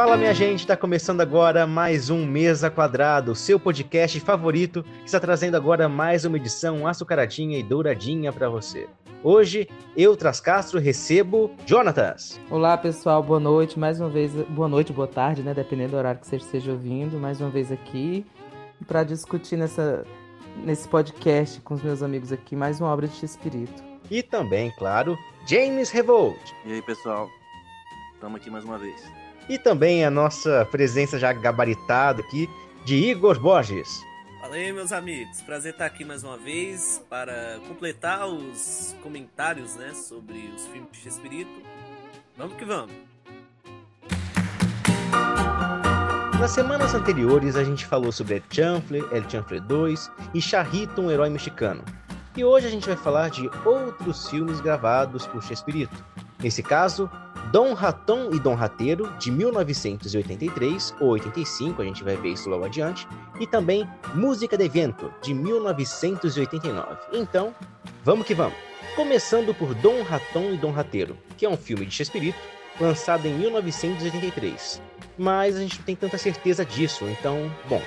Fala minha gente, está começando agora mais um Mesa Quadrado, seu podcast favorito, que está trazendo agora mais uma edição açucaradinha e douradinha para você. Hoje, eu, Trascastro, recebo Jonatas. Olá pessoal, boa noite, mais uma vez, boa noite, boa tarde, né, dependendo do horário que você esteja ouvindo, mais uma vez aqui, para discutir nessa, nesse podcast com os meus amigos aqui, mais uma obra de Espírito. E também, claro, James Revolt. E aí pessoal, estamos aqui mais uma vez. E também a nossa presença já gabaritada aqui de Igor Borges. Fala aí, meus amigos. Prazer estar aqui mais uma vez para completar os comentários né, sobre os filmes de Espírito. Vamos que vamos. Nas semanas anteriores a gente falou sobre El Chanfle, El Chanfle 2 e Charrito, um herói mexicano. E hoje a gente vai falar de outros filmes gravados por Chespirito. Nesse caso, Dom Raton e Dom Rateiro, de 1983 ou 85, a gente vai ver isso logo adiante, e também Música de Vento, de 1989. Então, vamos que vamos! Começando por Dom Raton e Dom Rateiro, que é um filme de Chespirito, lançado em 1983. Mas a gente não tem tanta certeza disso, então, bom.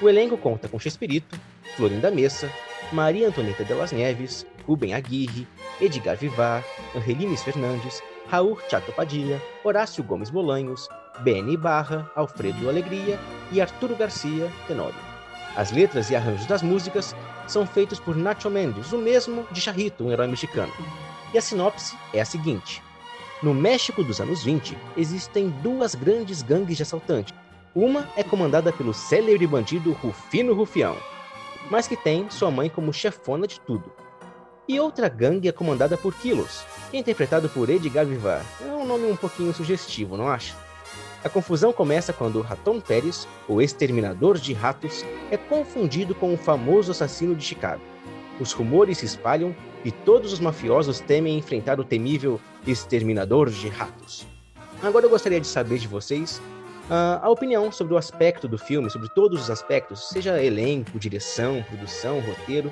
O elenco conta com Chespirito, Florinda Messa, Maria Antonieta de las Neves, Rubem Aguirre, Edgar Vivar, Angelines Fernandes, Raul Chato Padilha, Horácio Gomes Bolanhos, Beni Barra, Alfredo Alegria e Arturo Garcia Tenório. As letras e arranjos das músicas são feitos por Nacho Mendes, o mesmo de Charrito, um herói mexicano. E a sinopse é a seguinte: No México dos anos 20, existem duas grandes gangues de assaltantes. Uma é comandada pelo célebre bandido Rufino Rufião, mas que tem sua mãe como chefona de tudo. E outra gangue é comandada por Kilos, que é interpretado por Edgar Vivar. É um nome um pouquinho sugestivo, não acha? A confusão começa quando Raton Pérez, o exterminador de ratos, é confundido com o famoso assassino de Chicago. Os rumores se espalham e todos os mafiosos temem enfrentar o temível exterminador de ratos. Agora eu gostaria de saber de vocês uh, a opinião sobre o aspecto do filme, sobre todos os aspectos, seja elenco, direção, produção, roteiro.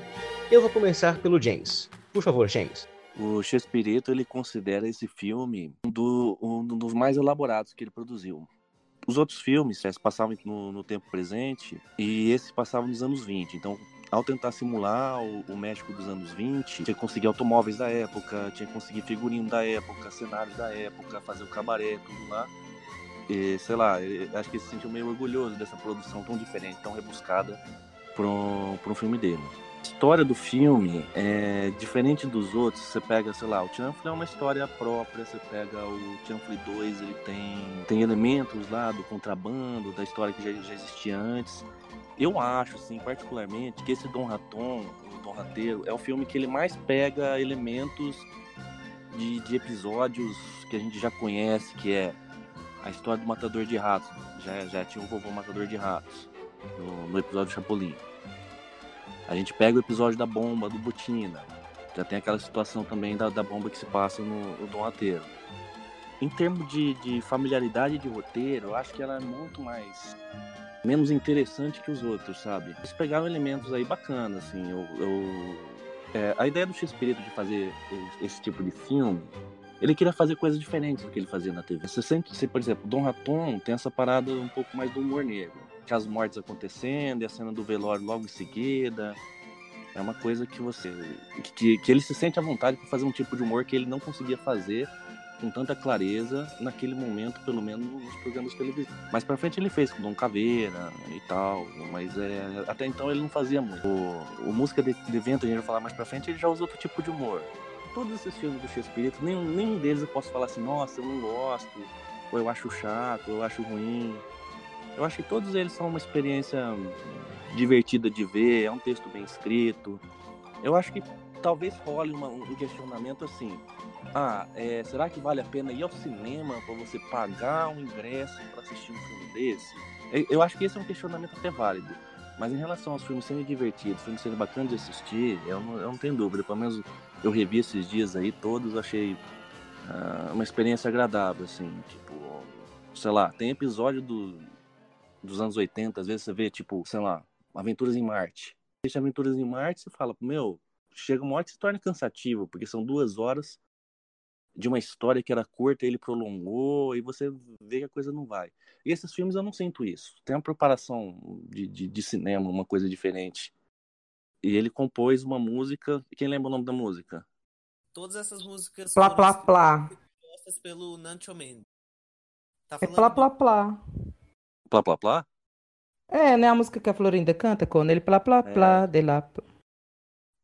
Eu vou começar pelo James. Por favor, James. O Chespirito ele considera esse filme um, do, um dos mais elaborados que ele produziu. Os outros filmes passavam no, no, tempo presente e esse passava nos anos 20. Então, ao tentar simular o, o, México dos anos 20, tinha que conseguir automóveis da época, tinha que conseguir figurino da época, cenários da época, fazer o cabaré, tudo lá. E, sei lá, acho que ele se sentiu meio orgulhoso dessa produção tão diferente, tão rebuscada para um, um filme dele história do filme é diferente dos outros. Você pega, sei lá, o Chanfle é uma história própria. Você pega o Chanfle 2, ele tem, tem elementos lá do contrabando, da história que já, já existia antes. Eu acho, assim, particularmente, que esse Dom Raton, o Dom Rateiro, é o filme que ele mais pega elementos de, de episódios que a gente já conhece, que é a história do Matador de Ratos. Já, já tinha o vovô Matador de Ratos no, no episódio Chapolin. A gente pega o episódio da bomba, do Butina. Já tem aquela situação também da, da bomba que se passa no, no Dom Ateiro. Em termos de, de familiaridade de roteiro, eu acho que ela é muito mais menos interessante que os outros, sabe? Eles pegaram elementos aí bacanas, assim. Eu, eu é, a ideia do X-Espírito de fazer esse tipo de filme, ele queria fazer coisas diferentes do que ele fazia na TV. Você sente, você, por exemplo, Dom Raton tem essa parada um pouco mais do humor negro as mortes acontecendo e a cena do velório logo em seguida. É uma coisa que você. que, que ele se sente à vontade para fazer um tipo de humor que ele não conseguia fazer com tanta clareza naquele momento, pelo menos nos programas televisivos. Mais pra frente ele fez com Dom Caveira e tal, mas é, até então ele não fazia muito. O, o Música de, de Vento, a gente vai falar mais pra frente, ele já usa outro tipo de humor. Todos esses filmes do Shakespeare, nenhum, nenhum deles eu posso falar assim, nossa, eu não gosto, ou eu acho chato, ou eu acho ruim. Eu acho que todos eles são uma experiência divertida de ver, é um texto bem escrito. Eu acho que talvez role uma, um questionamento assim: ah, é, será que vale a pena ir ao cinema para você pagar um ingresso para assistir um filme desse? Eu acho que esse é um questionamento até válido. Mas em relação aos filmes serem divertidos, filmes serem bacanas de assistir, eu não, eu não tenho dúvida. Pelo menos eu revi esses dias aí todos, achei uh, uma experiência agradável, assim. Tipo, sei lá, tem episódio do, dos anos 80, às vezes você vê, tipo, sei lá, Aventuras em Marte. Deixa Aventuras em Marte, você fala, meu, chega uma hora que se torna cansativo, porque são duas horas de uma história que era curta, ele prolongou, e você vê que a coisa não vai. E esses filmes eu não sinto isso. Tem uma preparação de, de, de cinema, uma coisa diferente. E ele compôs uma música. Quem lembra o nome da música? Todas essas músicas Plá, plá, plá. compostas pelo Nancho Mendes. Tá É plá, plá, plá. Plá, plá? É, né? A música que a Florinda canta, quando ele plá, plá, É. plá, de lá.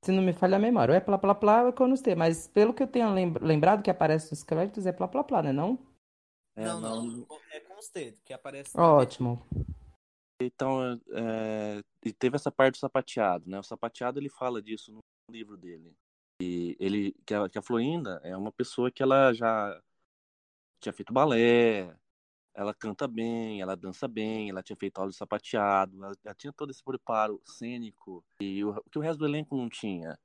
Se não me falha a memória, ou é plá, plá, plá, ou é quando tem. Mas pelo que eu tenho lem- lembrado que aparece nos créditos, é plá, plá, plá, né? Não? É, não, não, É com os dedos, que aparece. Ótimo. Então, é, e teve essa parte do sapateado, né? O sapateado ele fala disso no livro dele. E ele que a, que a Florinda é uma pessoa que ela já tinha feito balé, ela canta bem, ela dança bem, ela tinha feito aula de sapateado, ela, ela tinha todo esse preparo cênico e o que o resto do elenco não tinha.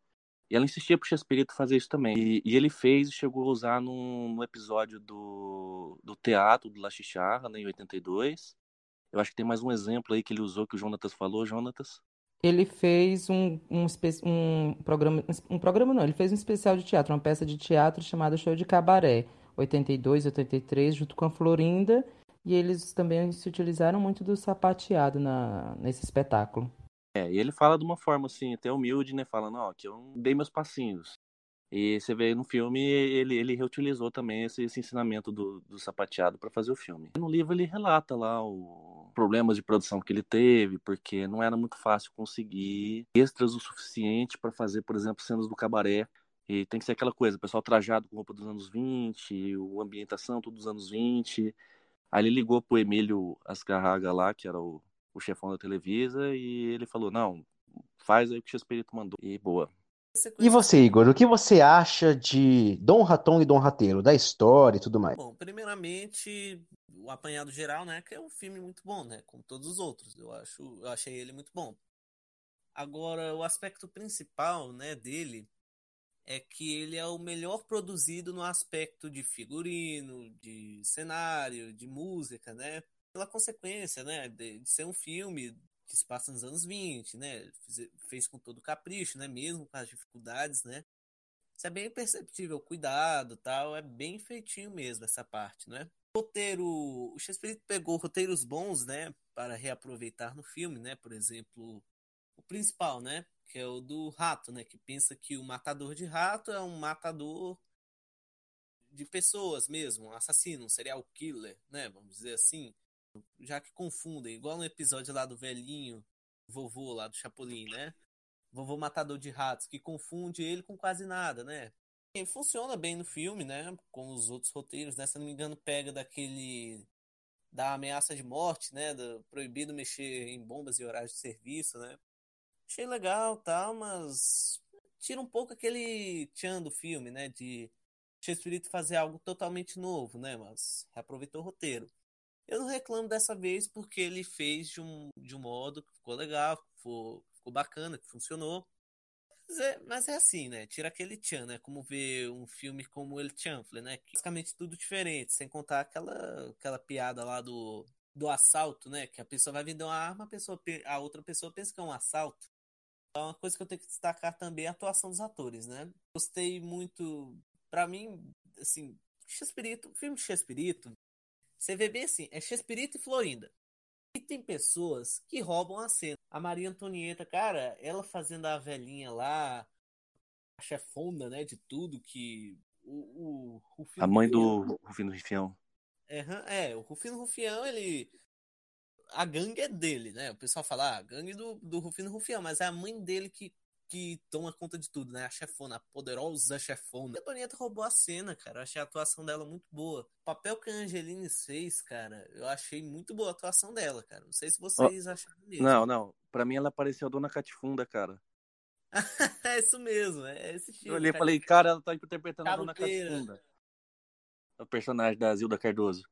E ela insistia pro Chespirito fazer isso também. E, e ele fez e chegou a usar num, num episódio do, do teatro do La Chicharra, né, em 82. Eu acho que tem mais um exemplo aí que ele usou que o Jonatas falou, Jonatas. Ele fez um, um, um programa. Um programa não, ele fez um especial de teatro, uma peça de teatro chamada Show de Cabaré, 82, 83, junto com a Florinda. E eles também se utilizaram muito do sapateado na, nesse espetáculo. É, e ele fala de uma forma assim, até humilde, né? Falando, ó, que eu dei meus passinhos. E você vê no filme, ele, ele reutilizou também esse, esse ensinamento do, do sapateado para fazer o filme. No livro ele relata lá os problemas de produção que ele teve, porque não era muito fácil conseguir extras o suficiente para fazer, por exemplo, cenas do cabaré. E tem que ser aquela coisa, o pessoal trajado com roupa dos anos 20, a ambientação tudo dos anos 20. Aí ele ligou pro Emílio Ascarraga lá, que era o, o chefão da Televisa, e ele falou, não, faz aí o que o Chespirito mandou. E boa. E você, Igor, o que você acha de Dom Raton e Dom Rateiro, da história e tudo mais? Bom, primeiramente, o apanhado geral, né, que é um filme muito bom, né, como todos os outros. Eu acho, eu achei ele muito bom. Agora, o aspecto principal, né, dele é que ele é o melhor produzido no aspecto de figurino, de cenário, de música, né? Pela consequência, né, de, de ser um filme que se passa nos anos 20, né? Fez, fez com todo capricho, né, mesmo com as dificuldades, né? Isso é bem perceptível, cuidado, tal, é bem feitinho mesmo essa parte, né? roteiro, o Shakespeare pegou roteiros bons, né, para reaproveitar no filme, né? Por exemplo, o principal, né, que é o do rato, né, que pensa que o matador de rato é um matador de pessoas mesmo, um assassino, um serial killer, né, vamos dizer assim, já que confundem, igual no episódio lá do velhinho, vovô lá do Chapolin, né? Vovô matador de ratos, que confunde ele com quase nada, né? E funciona bem no filme, né? Com os outros roteiros, né? Se não me engano, pega daquele da ameaça de morte, né? Do proibido mexer em bombas e horários de serviço, né? Achei legal, tal, mas tira um pouco aquele tchan do filme, né? De Shakespeare fazer algo totalmente novo, né? Mas reaproveitou o roteiro. Eu não reclamo dessa vez porque ele fez de um, de um modo que ficou legal, ficou, ficou bacana, que funcionou. Mas é, mas é, assim, né? Tira aquele tchan, né? Como ver um filme como El Chanfle, né? Que basicamente tudo diferente, sem contar aquela, aquela piada lá do, do assalto, né? Que a pessoa vai vender uma arma, a, pessoa, a outra pessoa pensa que é um assalto. Então, uma coisa que eu tenho que destacar também é a atuação dos atores, né? Gostei muito. Pra mim, assim, Chespirito, filme de Chespirito, você vê bem assim, é Chespirito e Florinda. E tem pessoas que roubam a cena. A Maria Antonieta, cara, ela fazendo a velhinha lá, a chefona, né, de tudo que o, o A mãe do Rufino Rufião. É, é, o Rufino Rufião, ele a gangue é dele, né? O pessoal fala, ah, a gangue do, do Rufino Rufião, mas é a mãe dele que, que toma conta de tudo, né? A chefona, a poderosa chefona. A Antonieta roubou a cena, cara. Eu achei a atuação dela muito boa. O papel que a Angeline fez, cara, eu achei muito boa a atuação dela, cara. Não sei se vocês oh, acharam mesmo. Não, não. Pra mim ela pareceu a Dona Catifunda, cara. é isso mesmo, é esse estilo. Eu olhei e falei, cara, ela tá interpretando a Dona Catifunda. O personagem da Zilda Cardoso.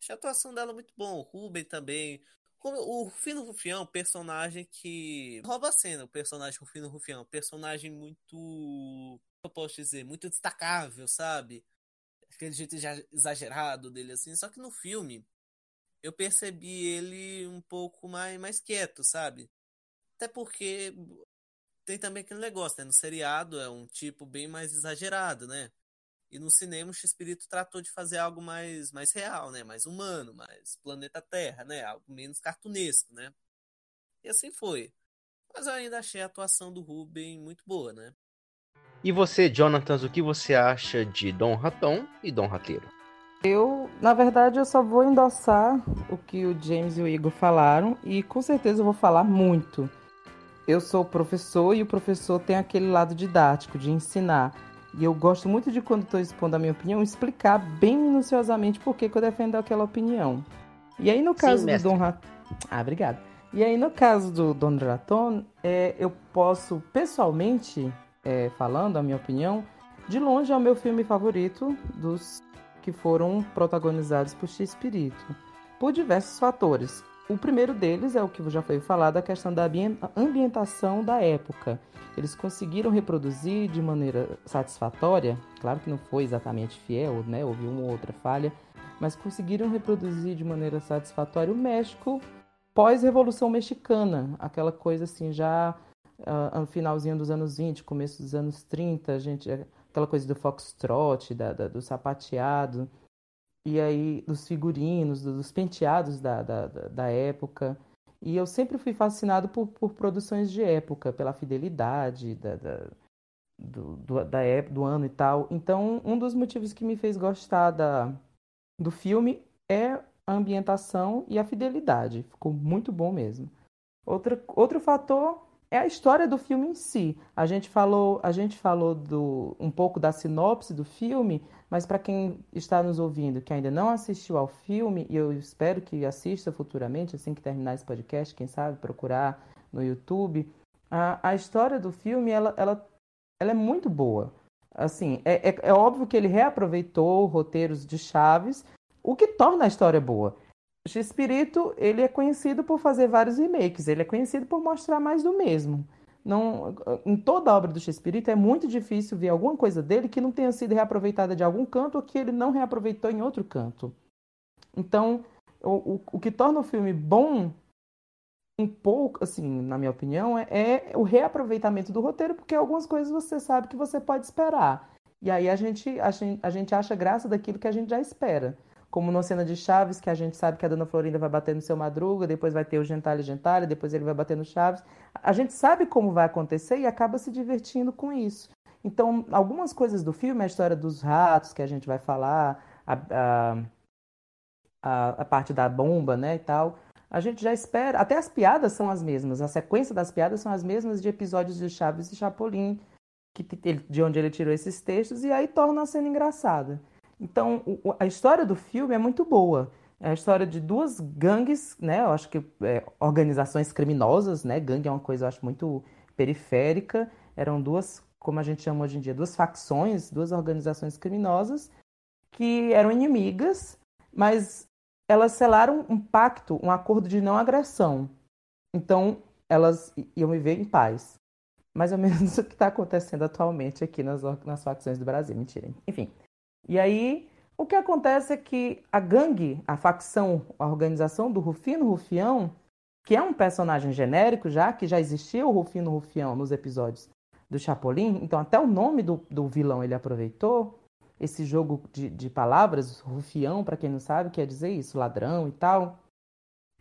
Achei a atuação dela muito bom. O Ruben também. O Rufino Rufião, personagem que rouba a cena, o personagem Rufino Rufião, personagem muito, eu posso dizer, muito destacável, sabe? Aquele jeito exagerado dele assim, só que no filme eu percebi ele um pouco mais, mais quieto, sabe? Até porque tem também aquele negócio, né? No seriado é um tipo bem mais exagerado, né? E no cinema o X-Espírito tratou de fazer algo mais, mais real, né? Mais humano, mais planeta Terra, né? Algo menos cartunesco, né? E assim foi. Mas eu ainda achei a atuação do Ruben muito boa, né? E você, Jonathan, o que você acha de Dom Raton e Dom Rateiro? Eu, na verdade, eu só vou endossar o que o James e o Igor falaram e com certeza eu vou falar muito. Eu sou professor e o professor tem aquele lado didático de ensinar. E eu gosto muito de, quando estou expondo a minha opinião, explicar bem minuciosamente por que, que eu defendo aquela opinião. E aí, no caso Sim, do Raton. Ah, obrigado. E aí, no caso do Don Raton, é, eu posso, pessoalmente, é, falando a minha opinião, de longe é o meu filme favorito dos que foram protagonizados por X-Espírito, por diversos fatores. O primeiro deles é o que já foi falado, a questão da ambientação da época. Eles conseguiram reproduzir de maneira satisfatória, claro que não foi exatamente fiel, né? houve uma ou outra falha, mas conseguiram reproduzir de maneira satisfatória o México pós-Revolução Mexicana, aquela coisa assim, já uh, no finalzinho dos anos 20, começo dos anos 30, a gente aquela coisa do foxtrot, da, da, do sapateado, e aí dos figurinos, dos penteados da, da, da época. E eu sempre fui fascinado por, por produções de época, pela fidelidade da, da, do, do, da época, do ano e tal. Então, um dos motivos que me fez gostar da, do filme é a ambientação e a fidelidade. Ficou muito bom mesmo. Outra, outro fator é a história do filme em si. A gente falou, a gente falou do, um pouco da sinopse do filme, mas para quem está nos ouvindo que ainda não assistiu ao filme, e eu espero que assista futuramente, assim que terminar esse podcast, quem sabe procurar no YouTube, a, a história do filme ela, ela, ela é muito boa. Assim, é, é, é óbvio que ele reaproveitou roteiros de Chaves, o que torna a história boa. X-Espírito, ele é conhecido por fazer vários remakes, ele é conhecido por mostrar mais do mesmo. Não, em toda a obra do X-Espírito é muito difícil ver alguma coisa dele que não tenha sido reaproveitada de algum canto ou que ele não reaproveitou em outro canto. Então, o, o, o que torna o filme bom, um pouco, assim, na minha opinião, é, é o reaproveitamento do roteiro, porque algumas coisas você sabe que você pode esperar. E aí a gente, a gente, a gente acha graça daquilo que a gente já espera como numa cena de Chaves, que a gente sabe que a Dona Florinda vai bater no seu Madruga, depois vai ter o Gentalha Gentalha, depois ele vai bater no Chaves. A gente sabe como vai acontecer e acaba se divertindo com isso. Então, algumas coisas do filme, a história dos ratos, que a gente vai falar, a, a, a, a parte da bomba, né, e tal, a gente já espera. Até as piadas são as mesmas, a sequência das piadas são as mesmas de episódios de Chaves e Chapolin, que, de onde ele tirou esses textos, e aí torna a cena engraçada. Então, o, a história do filme é muito boa. É a história de duas gangues, né? Eu acho que é, organizações criminosas, né? Gangue é uma coisa, eu acho, muito periférica. Eram duas, como a gente chama hoje em dia, duas facções, duas organizações criminosas que eram inimigas, mas elas selaram um pacto, um acordo de não agressão. Então, elas iam viver em paz. Mais ou menos o que está acontecendo atualmente aqui nas, nas facções do Brasil. Mentira. Enfim. E aí, o que acontece é que a gangue, a facção, a organização do Rufino Rufião, que é um personagem genérico já, que já existia o Rufino Rufião nos episódios do Chapolin, então até o nome do, do vilão ele aproveitou, esse jogo de, de palavras, Rufião, para quem não sabe, quer dizer isso, ladrão e tal.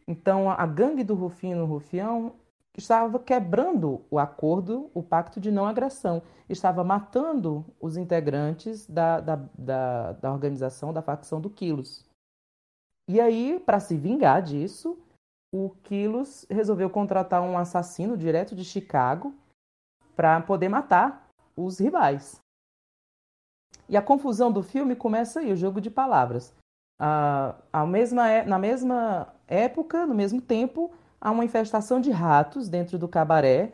Então a gangue do Rufino Rufião estava quebrando o acordo, o pacto de não agressão, estava matando os integrantes da, da, da, da organização, da facção do Quilos. E aí, para se vingar disso, o Quilos resolveu contratar um assassino direto de Chicago para poder matar os rivais. E a confusão do filme começa aí, o jogo de palavras. Ah, mesma, é, na mesma época, no mesmo tempo, há uma infestação de ratos dentro do cabaré,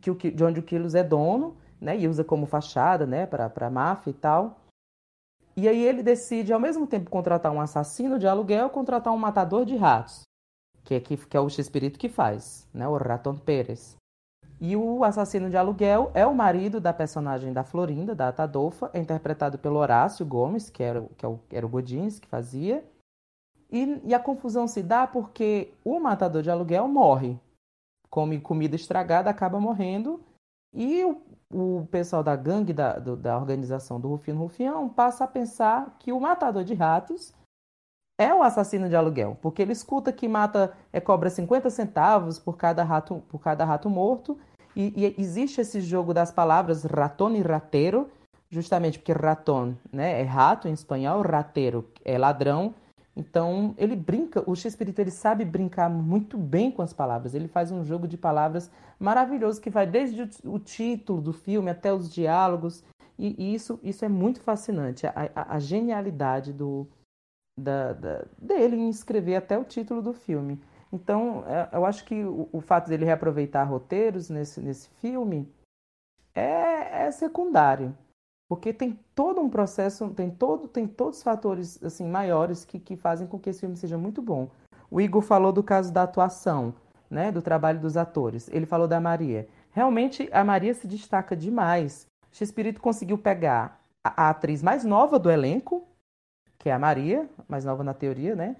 que o, de onde o Quilos é dono, né, e usa como fachada, né, para máfia e tal. E aí ele decide, ao mesmo tempo, contratar um assassino de aluguel, contratar um matador de ratos, que é, que, que é o X-Espírito que faz, né, o Raton Pérez. E o assassino de aluguel é o marido da personagem da Florinda, da Atadolfa, é interpretado pelo Horácio Gomes, que era, que é era o Godins que fazia, e, e a confusão se dá porque o matador de aluguel morre. Come comida estragada, acaba morrendo. E o, o pessoal da gangue, da, do, da organização do Rufino Rufião, passa a pensar que o matador de ratos é o assassino de aluguel, porque ele escuta que mata, é, cobra 50 centavos por cada rato, por cada rato morto, e, e existe esse jogo das palavras raton e rateiro, justamente porque raton né, é rato em espanhol, rateiro é ladrão, então, ele brinca, o X-Espírito ele sabe brincar muito bem com as palavras. Ele faz um jogo de palavras maravilhoso que vai desde o, título do filme até os diálogos. E, e isso, isso é muito fascinante. A, a, a genialidade do, da, da, dele em escrever até o título do filme. Então, é, eu acho que o, o fato dele reaproveitar roteiros nesse, nesse filme é, é secundário. Porque tem todo um processo, tem todo, tem todos os fatores assim maiores que, que fazem com que esse filme seja muito bom. O Igor falou do caso da atuação, né, do trabalho dos atores. Ele falou da Maria. Realmente a Maria se destaca demais. O Espírito conseguiu pegar a, a, atriz mais nova do elenco, que é a Maria, mais nova na teoria, né,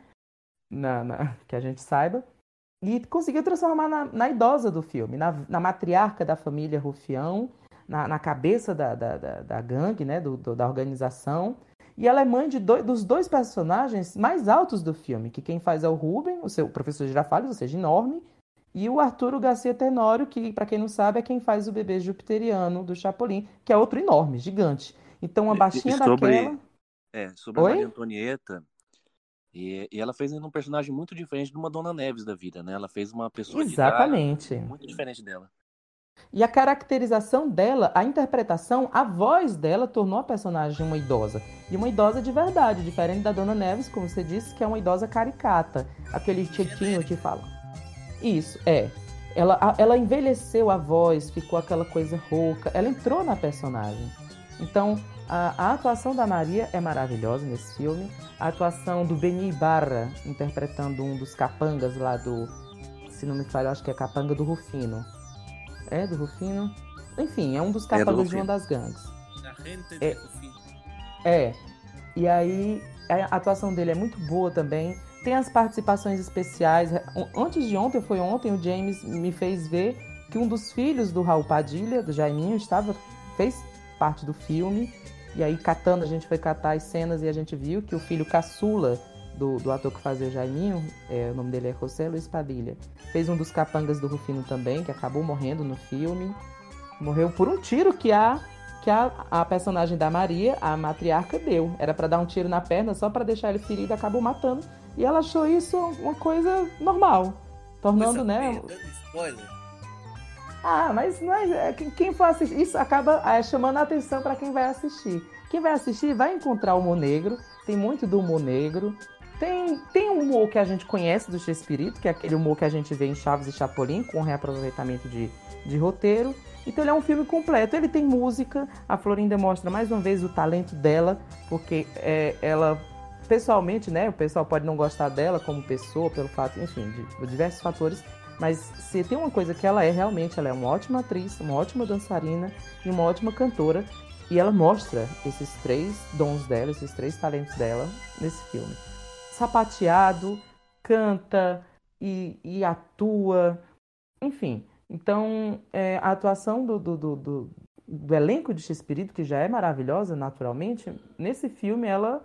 na, na que a gente saiba, e conseguiu transformar na, na idosa do filme, na matriarca da família Rufião na, na cabeça da, da, da, da, gangue, né, do, do, da organização. E ela é mãe de dois, dos dois personagens mais altos do filme, que quem faz é o Ruben, o seu professor Girafales, ou seja, enorme, e o Arturo Garcia Tenório, que, para quem não sabe, é quem faz o bebê jupiteriano do Chapolin, que é outro enorme, gigante. Então, a baixinha sobre, daquela... É, sobre Oi? a Maria Antonieta, e, e, ela fez um personagem muito diferente de uma Dona Neves da vida, né? Ela fez uma pessoa Exatamente. muito diferente dela. E a caracterização dela, a interpretação, a voz dela tornou a personagem uma idosa. E uma idosa de verdade, diferente da Dona Neves, como você disse, que é uma idosa caricata. Aquele tietinho que fala. Isso, é. Ela, ela envelheceu a voz, ficou aquela coisa rouca. Ela entrou na personagem. Então, a, a atuação da Maria é maravilhosa nesse filme. A atuação do Beni Barra, interpretando um dos capangas lá do. Se não me falha, acho que é capanga do Rufino é, do Rufino. Enfim, é um dos capangas é de uma das gangues. É, é. E aí, a atuação dele é muito boa também. Tem as participações especiais. Antes de ontem, foi ontem, o James me fez ver que um dos filhos do Raul Padilha, do Jaiminho, estava, fez parte do filme. E aí, catando, a gente foi catar as cenas e a gente viu que o filho caçula do, do ator que fazia o Jaiminho, é, o nome dele é José Luiz Padilha. Fez um dos capangas do Rufino também, que acabou morrendo no filme. Morreu por um tiro que a, que a, a personagem da Maria, a matriarca, deu. Era para dar um tiro na perna só para deixar ele ferido, acabou matando. E ela achou isso uma coisa normal. Tornando, né? Spoiler. Ah, mas não é, é quem for assistir, isso acaba é, chamando a atenção para quem vai assistir. Quem vai assistir vai encontrar o humor negro, tem muito do humor negro, tem, tem um humor que a gente conhece do Espírito, que é aquele humor que a gente vê em Chaves e Chapolin, com reaproveitamento de, de roteiro. Então ele é um filme completo. Ele tem música, a Florinda mostra mais uma vez o talento dela, porque é, ela, pessoalmente, né, o pessoal pode não gostar dela como pessoa, pelo fato, enfim, de diversos fatores, mas se tem uma coisa que ela é, realmente, ela é uma ótima atriz, uma ótima dançarina e uma ótima cantora. E ela mostra esses três dons dela, esses três talentos dela nesse filme sapateado, canta e, e atua, enfim. Então, é, a atuação do, do, do, do, do elenco de X-Espírito, que já é maravilhosa naturalmente, nesse filme ela,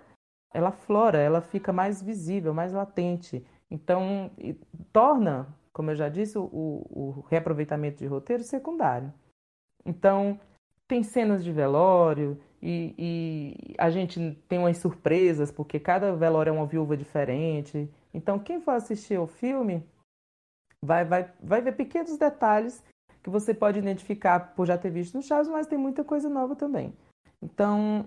ela flora, ela fica mais visível, mais latente. Então, torna, como eu já disse, o, o reaproveitamento de roteiro secundário. Então, tem cenas de velório, e, e, a gente tem umas surpresas, porque cada velório é uma viúva diferente. Então, quem for assistir o filme vai, vai, vai ver pequenos detalhes que você pode identificar por já ter visto no Chaves, mas tem muita coisa nova também. Então,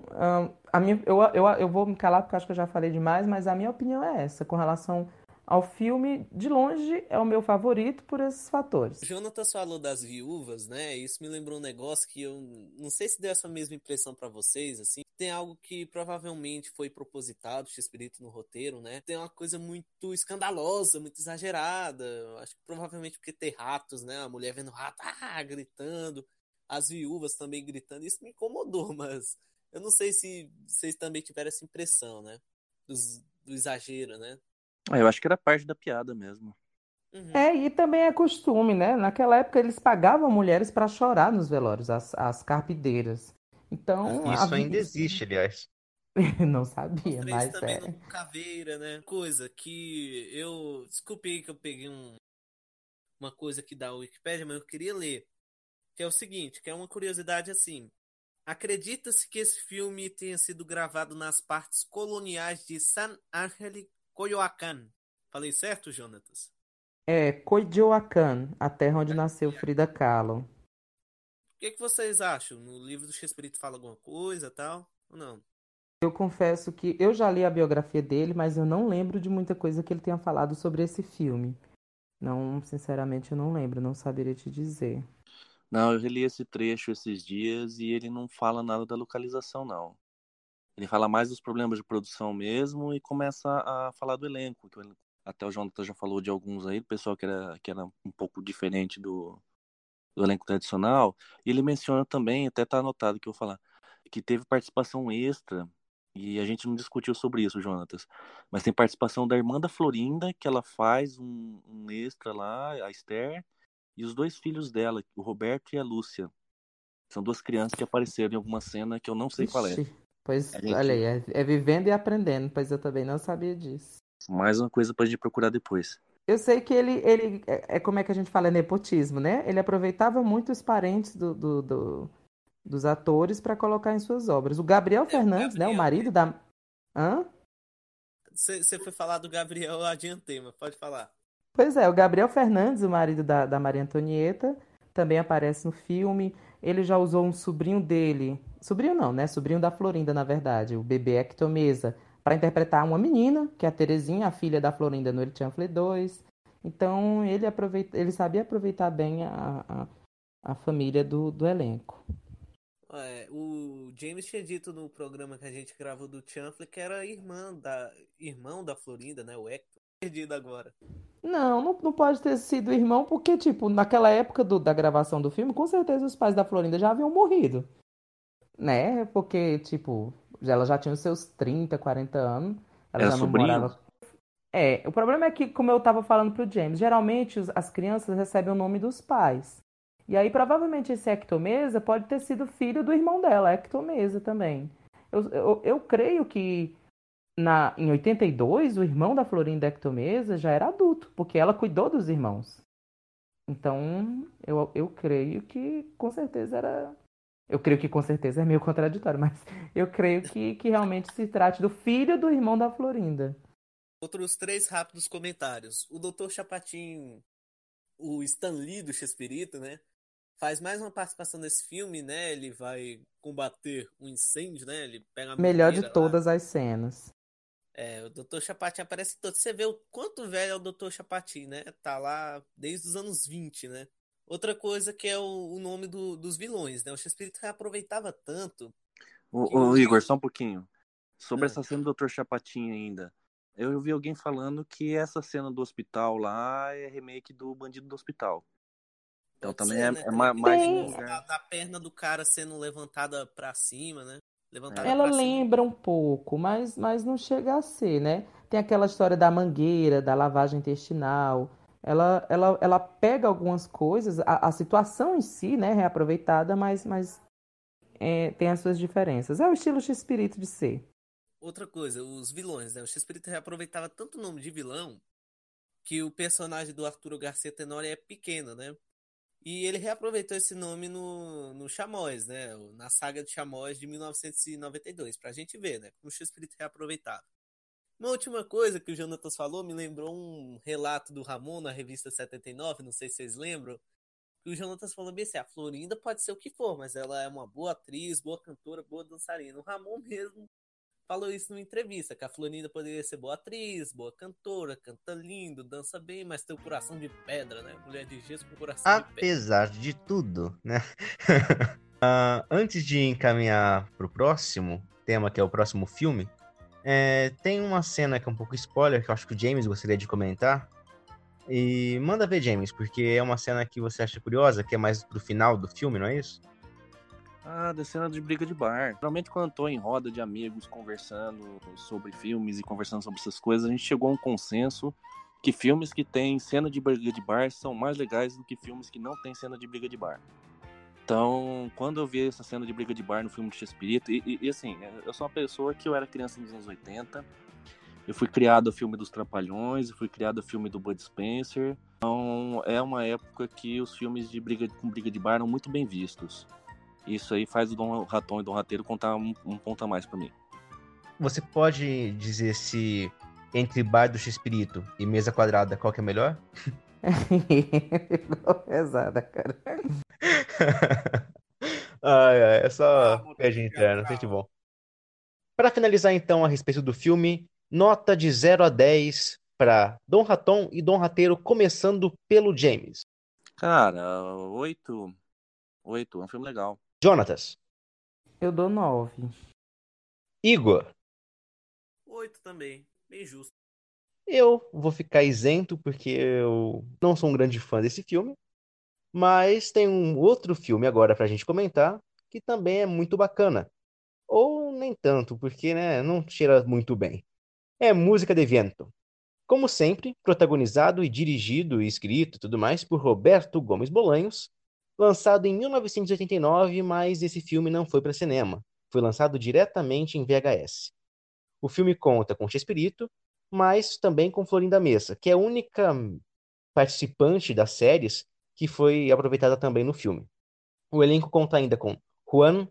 a minha, eu, eu, eu vou me calar porque acho que eu já falei demais, mas a minha opinião é essa com relação ao filme, de longe, é o meu favorito por esses fatores. O Jonatas falou das viúvas, né? Isso me lembrou um negócio que eu não sei se deu essa mesma impressão para vocês, assim. Tem algo que provavelmente foi propositado, X-Espírito no roteiro, né? Tem uma coisa muito escandalosa, muito exagerada. Acho que provavelmente porque tem ratos, né? A mulher vendo rato, ah, gritando. As viúvas também gritando. Isso me incomodou, mas eu não sei se vocês também tiveram essa impressão, né? do exagero, né? Ah, eu acho que era parte da piada mesmo. Uhum. É, e também é costume, né? Naquela época eles pagavam mulheres para chorar nos velórios, as, as carpideiras. Então. Isso ainda existe, aliás. Não sabia, mas também é. no Caveira, né? Coisa que eu. Desculpe que eu peguei um... uma coisa aqui da Wikipedia, mas eu queria ler. Que é o seguinte, que é uma curiosidade assim. Acredita-se que esse filme tenha sido gravado nas partes coloniais de San Ángel Coyoacán. Falei certo, Jonatas? É, Coyoacán, a terra onde nasceu Frida Kahlo. O que, que vocês acham? No livro do Chespirito fala alguma coisa tal? Ou não? Eu confesso que eu já li a biografia dele, mas eu não lembro de muita coisa que ele tenha falado sobre esse filme. Não, sinceramente, eu não lembro, não saberia te dizer. Não, eu reli esse trecho esses dias e ele não fala nada da localização, não. Ele fala mais dos problemas de produção mesmo e começa a falar do elenco, que até o Jonathan já falou de alguns aí, do pessoal que era, que era um pouco diferente do, do elenco tradicional. E ele menciona também, até tá anotado que eu vou falar, que teve participação extra, e a gente não discutiu sobre isso, Jonatas, mas tem participação da irmã da Florinda, que ela faz um, um extra lá, a Esther, e os dois filhos dela, o Roberto e a Lúcia. São duas crianças que apareceram em alguma cena que eu não sei Ixi, qual é. Pois, gente... olha aí, é, é, vivendo e aprendendo, pois eu também não sabia disso. Mais uma coisa pra gente procurar depois. Eu sei que ele, ele é, é como é que a gente fala, é nepotismo, né? Ele aproveitava muito os parentes do, do, do dos atores para colocar em suas obras. O Gabriel Fernandes, Gabriel, né? O marido da. Hã? Você foi falar do Gabriel, eu adiantei, mas pode falar. Pois é, o Gabriel Fernandes, o marido da, da Maria Antonieta, também aparece no filme. Ele já usou um sobrinho dele, sobrinho não, né? Sobrinho da Florinda, na verdade, o bebê Ectomesa, para interpretar uma menina, que é a Terezinha, a filha da Florinda no El Chanfle 2. Então ele, aproveita, ele sabia aproveitar bem a, a, a família do, do elenco. É, o James tinha dito no programa que a gente gravou do Chanfle que era irmã da, irmão da Florinda, né? O Hector. Perdido agora. Não, não, não pode ter sido irmão, porque, tipo, naquela época do, da gravação do filme, com certeza os pais da Florinda já haviam morrido. Né? Porque, tipo, ela já tinha os seus 30, 40 anos. Ela Era já não sobrinho? morava. É, o problema é que, como eu tava falando pro James, geralmente os, as crianças recebem o nome dos pais. E aí, provavelmente, esse ectomesa pode ter sido filho do irmão dela, ectomesa também. Eu, eu, eu creio que na, em 82, o irmão da Florinda Ectomesa já era adulto, porque ela cuidou dos irmãos. Então, eu, eu creio que com certeza era. Eu creio que com certeza é meio contraditório, mas eu creio que, que realmente se trate do filho do irmão da Florinda. Outros três rápidos comentários. O Dr. Chapatin, o Stan Lee do Chespirito, né? Faz mais uma participação nesse filme, né? Ele vai combater um incêndio, né? Ele pega a Melhor de todas lá. as cenas. É, o Dr. Chapati aparece todo. Você vê o quanto velho é o Dr. Chapati, né? Tá lá desde os anos 20, né? Outra coisa que é o, o nome do, dos vilões, né? O Shakespeare aproveitava tanto. O, o, Igor, só um pouquinho. Sobre é. essa cena do Dr. Chapatin ainda. Eu vi alguém falando que essa cena do hospital lá é remake do Bandido do Hospital. Então Pode também ser, é, né? é mais, mais da, da perna do cara sendo levantada para cima, né? Levantada ela lembra um pouco, mas, mas não chega a ser, né? Tem aquela história da mangueira, da lavagem intestinal. Ela, ela, ela pega algumas coisas, a, a situação em si, né, é reaproveitada, mas, mas é, tem as suas diferenças. É o estilo X-Espírito de ser. Outra coisa, os vilões, né? O X-Espírito reaproveitava tanto o nome de vilão que o personagem do Arturo Garcia Tenório é pequeno, né? E ele reaproveitou esse nome no, no Chamois, né? Na saga de Chamois de 1992, pra gente ver, né? Como o X-Espírito reaproveitado. Uma última coisa que o Jonatas falou me lembrou um relato do Ramon na revista 79, não sei se vocês lembram. Que o Jonatas falou bem assim: a Florinda pode ser o que for, mas ela é uma boa atriz, boa cantora, boa dançarina. O Ramon mesmo falou isso numa entrevista, que a Florinda poderia ser boa atriz, boa cantora, canta lindo, dança bem, mas tem o coração de pedra, né? Mulher de gesso com coração Apesar de pedra. Apesar de tudo, né? uh, antes de encaminhar pro próximo tema, que é o próximo filme, é, tem uma cena que é um pouco spoiler, que eu acho que o James gostaria de comentar. E manda ver, James, porque é uma cena que você acha curiosa, que é mais pro final do filme, não é isso? Ah, da cena de briga de bar. Geralmente quando eu tô em roda de amigos conversando sobre filmes e conversando sobre essas coisas, a gente chegou a um consenso que filmes que têm cena de briga de bar são mais legais do que filmes que não têm cena de briga de bar. Então, quando eu vi essa cena de briga de bar no filme de Chespirito, e, e, e assim, eu sou uma pessoa que eu era criança nos anos 80, eu fui criado o filme dos Trapalhões, eu fui criado o filme do Bud Spencer, então é uma época que os filmes de briga com briga de bar eram muito bem vistos. Isso aí faz o Dom Raton e o Dom Rateiro contar um, um ponto a mais para mim. Você pode dizer se entre bar do X-Espírito e mesa quadrada, qual que é melhor? Pesada, cara. ai, ai, é só ah, pede interno, sente bom. Para finalizar então a respeito do filme, nota de 0 a 10 para Dom Raton e Dom Rateiro, começando pelo James. Cara, 8. 8, é um filme legal. Jonatas. Eu dou 9. Igor. 8 também, bem justo. Eu vou ficar isento porque eu não sou um grande fã desse filme. Mas tem um outro filme agora pra gente comentar que também é muito bacana. Ou nem tanto, porque né, não cheira muito bem. É Música de Viento. Como sempre, protagonizado e dirigido e escrito e tudo mais por Roberto Gomes Bolanhos, lançado em 1989, mas esse filme não foi para cinema. Foi lançado diretamente em VHS. O filme conta com Chespirito, mas também com Florinda Mesa, que é a única participante das séries que foi aproveitada também no filme. O elenco conta ainda com Juan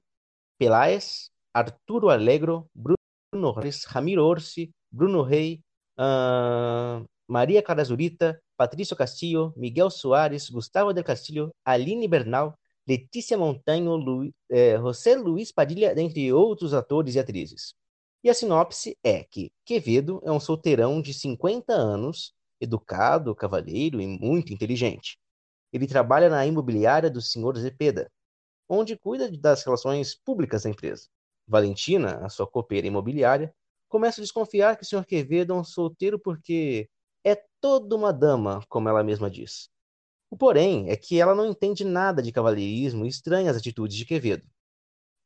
Peláez, Arturo Alegro, Bruno Ramiro Orsi, Bruno Rey, uh, Maria Clara Zurita, Patrício Castillo, Miguel Soares, Gustavo del Castillo, Aline Bernal, Letícia Montanho, Lu, eh, José Luiz Padilha, dentre outros atores e atrizes. E a sinopse é que Quevedo é um solteirão de 50 anos, educado, cavalheiro e muito inteligente. Ele trabalha na imobiliária do Sr. Zepeda, onde cuida das relações públicas da empresa. Valentina, a sua copeira imobiliária, começa a desconfiar que o Sr. Quevedo é um solteiro porque é toda uma dama, como ela mesma diz. O porém é que ela não entende nada de cavalheirismo e estranha as atitudes de Quevedo.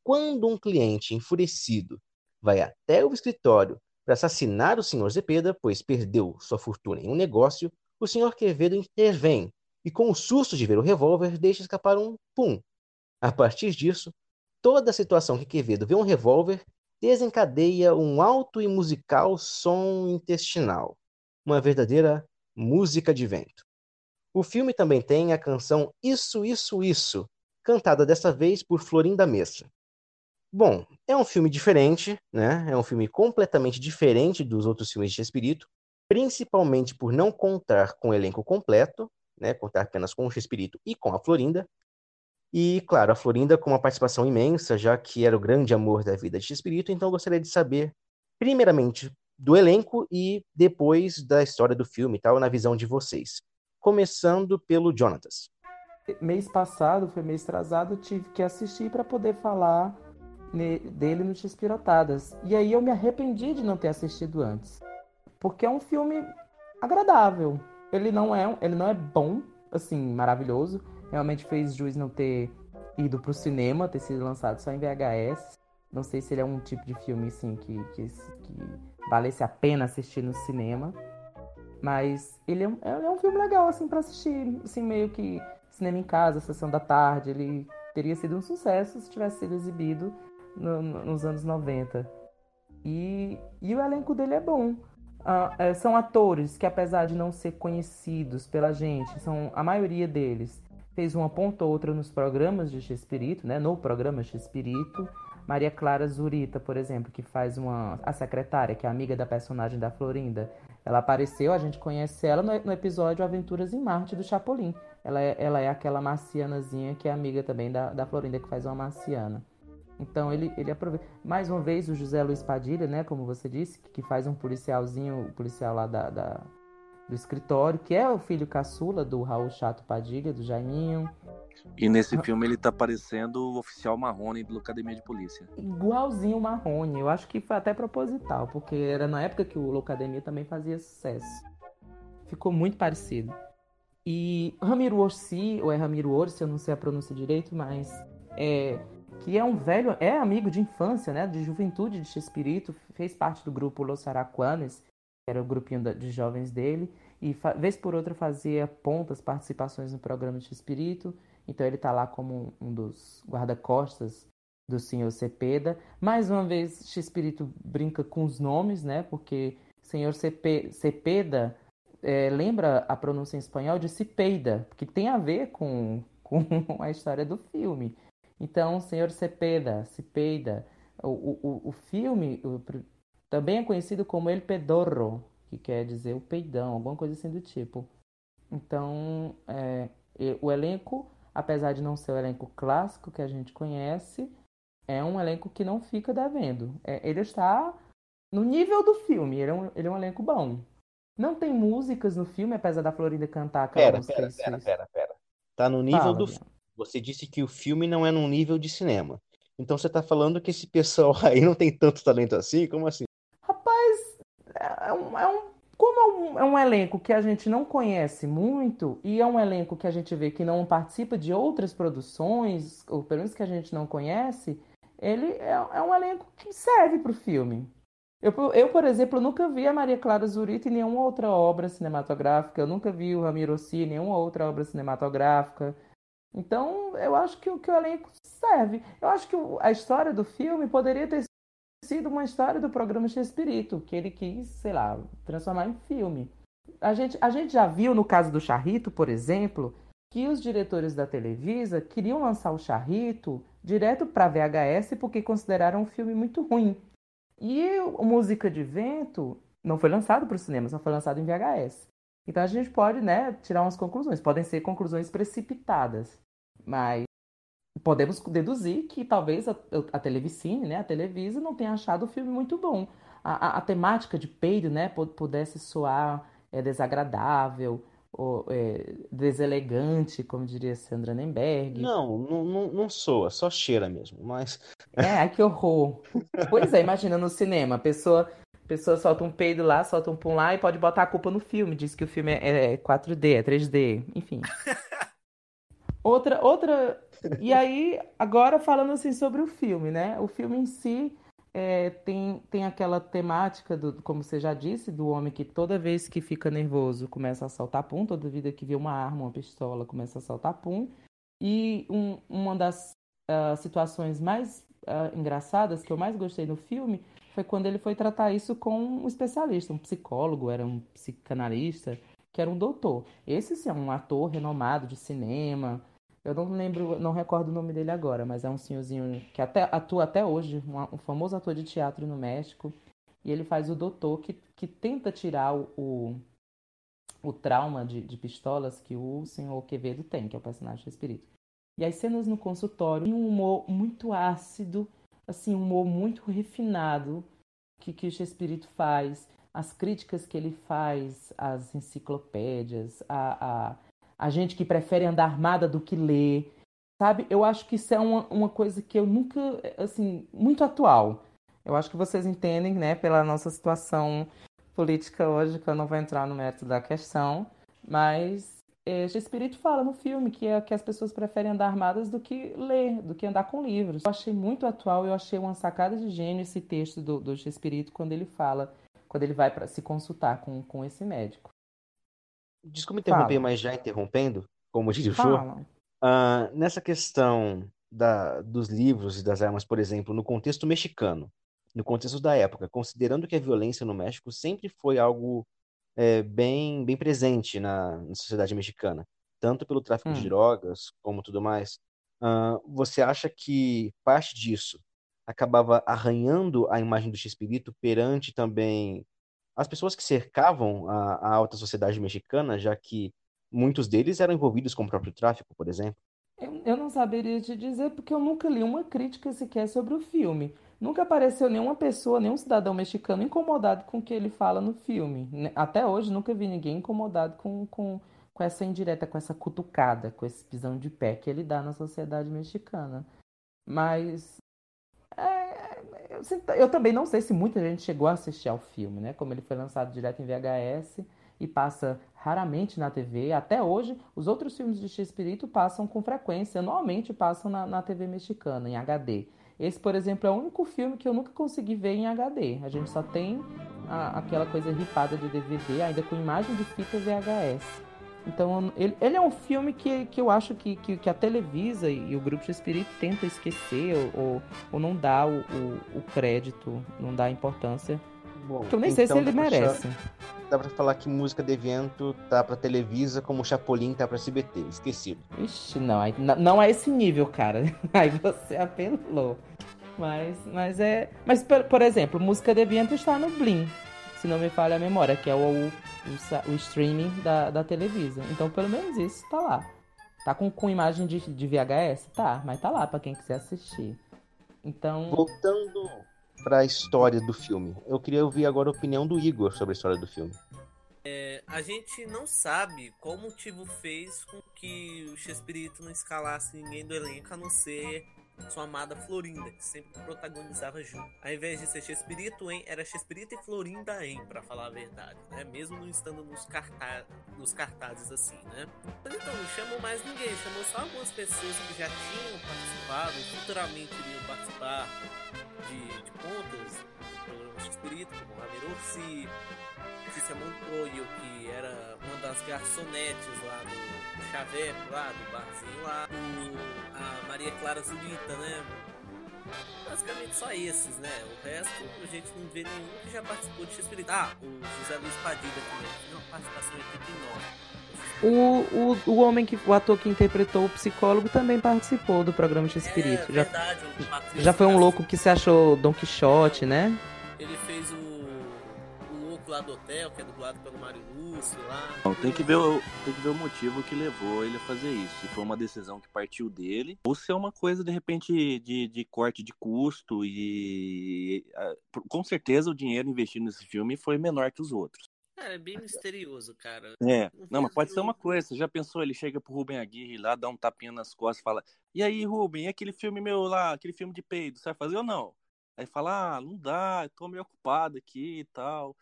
Quando um cliente enfurecido vai até o escritório para assassinar o Sr. Zepeda, pois perdeu sua fortuna em um negócio, o Sr. Quevedo intervém e, com o susto de ver o revólver, deixa escapar um pum. A partir disso, toda a situação que Quevedo vê um revólver desencadeia um alto e musical som intestinal, uma verdadeira música de vento. O filme também tem a canção Isso, Isso, Isso, cantada dessa vez por Florinda Messa. Bom, é um filme diferente, né? É um filme completamente diferente dos outros filmes de Espírito, principalmente por não contar com o elenco completo, né, contar apenas com o Chespirito e com a Florinda. E, claro, a Florinda com uma participação imensa, já que era o grande amor da vida de Chespirito, então eu gostaria de saber, primeiramente, do elenco e depois da história do filme e tal, na visão de vocês. Começando pelo Jonatas. Mês passado, foi mês atrasado, tive que assistir para poder falar dele no X-Pirotadas. E aí eu me arrependi de não ter assistido antes. Porque é um filme agradável. Ele não é, ele não é bom, assim, maravilhoso. Realmente fez juiz não ter ido pro cinema, ter sido lançado só em VHS. Não sei se ele é um tipo de filme, assim, que, que, que valesse a pena assistir no cinema. Mas ele é, ele é um filme legal, assim, para assistir, assim, meio que cinema em casa, sessão da tarde. Ele teria sido um sucesso se tivesse sido exibido no, no, nos anos 90. E, e o elenco dele é bom. Ah, é, são atores que, apesar de não ser conhecidos pela gente, são a maioria deles fez uma ponta ou outra nos programas de X-Espírito, né? No programa X-Espírito. Maria Clara Zurita, por exemplo, que faz uma a secretária, que é amiga da personagem da Florinda. Ela apareceu, a gente conhece ela no, no episódio Aventuras em Marte do Chapolin. Ela é, ela é aquela marcianazinha que é amiga também da, da Florinda, que faz uma marciana. Então ele, ele aproveita. Mais uma vez o José Luiz Padilha, né? Como você disse, que faz um policialzinho, o policial lá da, da, do escritório, que é o filho caçula do Raul Chato Padilha, do Jaiminho. E nesse ah. filme ele tá parecendo o oficial Marrone do Academia de Polícia. Igualzinho o Marrone. Eu acho que foi até proposital, porque era na época que o Locademia também fazia sucesso. Ficou muito parecido. E Ramiro Orsi, ou é Ramiro Orsi, eu não sei a pronúncia direito, mas é, que é um velho, é amigo de infância, né, de juventude de Espírito, fez parte do grupo Los Araquanes, era o grupinho de jovens dele, e vez por outra fazia pontas participações no programa de Espírito. Então ele está lá como um dos guarda-costas do senhor Cepeda. Mais uma vez, Espírito brinca com os nomes, né? Porque senhor Cepeda é, lembra a pronúncia em espanhol de Cipeida, que tem a ver com, com a história do filme. Então, senhor Cepeda, Cipeida, o, o, o filme o, também é conhecido como El Pedorro, que quer dizer o peidão, alguma coisa assim do tipo. Então, é, o elenco, apesar de não ser o elenco clássico que a gente conhece, é um elenco que não fica devendo. É, ele está no nível do filme, ele é, um, ele é um elenco bom. Não tem músicas no filme, apesar da Florinda cantar aquela pera, música. Pera, pera, pera, pera. Tá no nível Fala, do filme. Você disse que o filme não é num nível de cinema. Então você tá falando que esse pessoal aí não tem tanto talento assim? Como assim? Rapaz, é um, é um como é um, elenco que a gente não conhece muito e é um elenco que a gente vê que não participa de outras produções, ou pelo menos que a gente não conhece, ele é, é um elenco que serve para o filme. Eu, eu, por exemplo, nunca vi a Maria Clara Zurita em nenhuma outra obra cinematográfica, eu nunca vi o Ramiro Rossi em nenhuma outra obra cinematográfica. Então, eu acho que, que o elenco serve. Eu acho que a história do filme poderia ter sido uma história do programa X-Espírito, que ele quis, sei lá, transformar em filme. A gente, a gente já viu no caso do Charrito, por exemplo, que os diretores da Televisa queriam lançar o Charrito direto para VHS porque consideraram o filme muito ruim. E o Música de Vento não foi lançado para o cinema, só foi lançado em VHS. Então a gente pode né, tirar umas conclusões. Podem ser conclusões precipitadas, mas podemos deduzir que talvez a, a Televicine, né, a Televisa, não tenha achado o filme muito bom. A, a, a temática de peido né, pudesse soar é, desagradável, ou, é, deselegante, como diria Sandra Nemberg. Não, não, não, não soa, só cheira mesmo, mas... É, que horror. Pois é, imagina no cinema, a pessoa, a pessoa solta um peido lá, solta um pum lá e pode botar a culpa no filme, diz que o filme é 4D, é 3D, enfim. Outra, outra... E aí, agora falando assim sobre o filme, né? O filme em si é, tem, tem aquela temática, do, como você já disse, do homem que toda vez que fica nervoso começa a saltar pum, toda vida que vê uma arma, uma pistola, começa a saltar pum. E um, uma das uh, situações mais uh, engraçadas que eu mais gostei no filme foi quando ele foi tratar isso com um especialista, um psicólogo, era um psicanalista, que era um doutor. Esse sim é um ator renomado de cinema, eu não lembro, não recordo o nome dele agora, mas é um senhorzinho que até, atua até hoje, um, um famoso ator de teatro no México. E ele faz o doutor que, que tenta tirar o, o, o trauma de, de, pistolas que o senhor Quevedo tem, que é o personagem do espírito. E as cenas no consultório, um humor muito ácido, assim, um humor muito refinado que, que o espírito faz, as críticas que ele faz às enciclopédias, a, a a gente que prefere andar armada do que ler, sabe? Eu acho que isso é uma, uma coisa que eu nunca, assim, muito atual. Eu acho que vocês entendem, né, pela nossa situação política hoje, que eu não vou entrar no mérito da questão, mas esse espírito fala no filme que é que as pessoas preferem andar armadas do que ler, do que andar com livros. Eu achei muito atual, eu achei uma sacada de gênio esse texto do, do espírito quando ele fala, quando ele vai para se consultar com, com esse médico. Desculpa interromper, Fala. mas já interrompendo, como diz o show. Uh, nessa questão da, dos livros e das armas, por exemplo, no contexto mexicano, no contexto da época, considerando que a violência no México sempre foi algo é, bem, bem presente na, na, sociedade mexicana, tanto pelo tráfico hum. de drogas como tudo mais, uh, você acha que parte disso acabava arranhando a imagem do X-Espírito perante também as pessoas que cercavam a, a alta sociedade mexicana, já que muitos deles eram envolvidos com o próprio tráfico, por exemplo? Eu, eu não saberia te dizer porque eu nunca li uma crítica sequer sobre o filme. Nunca apareceu nenhuma pessoa, nenhum cidadão mexicano incomodado com o que ele fala no filme. Até hoje nunca vi ninguém incomodado com, com, com essa indireta, com essa cutucada, com esse pisão de pé que ele dá na sociedade mexicana. Mas eu também não sei se muita gente chegou a assistir ao filme, né? Como ele foi lançado direto em VHS e passa raramente na TV. Até hoje, os outros filmes de X-Espírito passam com frequência, anualmente passam na, na TV mexicana, em HD. Esse, por exemplo, é o único filme que eu nunca consegui ver em HD. A gente só tem a, aquela coisa ripada de DVD, ainda com imagem de fita VHS. Então, ele, ele é um filme que, que eu acho que, que, que a Televisa e, o Grupo de Espírito tenta esquecer ou, ou, ou não dá o, o, o, crédito, não dá a importância. Bom, que eu nem então sei se então ele merece. Dá pra falar que música de evento tá pra Televisa como Chapolin tá pra SBT, esquecido. Ixi, não, não é esse nível, cara. Aí você apelou. Mas, mas é. Mas, por, por exemplo, música de evento está no Blim, se não me falha a memória, que é o, o, o streaming da, da Televisa. Então, pelo menos isso tá lá. Tá com, com imagem de, de VHS? Tá, mas tá lá para quem quiser assistir. Então. Voltando para a história do filme, eu queria ouvir agora a opinião do Igor sobre a história do filme. É, a gente não sabe qual motivo fez com que o Shakespeare não escalasse ninguém do elenco a não ser sua amada Florinda, que sempre protagonizava junto. Ao invés de ser Chespirito em, era Chespirito e Florinda em, para falar a verdade, né? Mesmo não estando nos, cartaz, nos cartazes assim, né? Mas então, não chamou mais ninguém, chamou só algumas pessoas que já tinham participado, futuramente iriam participar de, de pontas do programa Chespirito, como Ramiro Orsi, Letícia Montoyo, que era uma das garçonetes lá do Chaveco, lá do barzinho lá, o, a Maria Clara Zurita, né? Basicamente só esses, né? O resto a gente não vê nenhum que já participou de X-Espírito. Ah, o José Luiz Padilha também, não, participação em 89. O, o, o homem que o ator que interpretou o psicólogo também participou do programa de Espírito. É, verdade, já, já foi um louco que se achou Don Quixote, né? Ele fez o lá do hotel, que é dublado pelo Mário Lá. Não, tem que, ver o, tem que ver o motivo que levou ele a fazer isso. Se foi uma decisão que partiu dele, ou se é uma coisa, de repente, de, de corte de custo e. Com certeza o dinheiro investido nesse filme foi menor que os outros. Cara, é bem misterioso, cara. É, não, mas pode ser uma coisa. Você já pensou? Ele chega pro Rubem Aguirre lá, dá um tapinha nas costas e fala: E aí, Rubem, e aquele filme meu lá, aquele filme de peido, você vai fazer ou não? Aí fala: Ah, não dá, eu tô meio ocupado aqui e tal.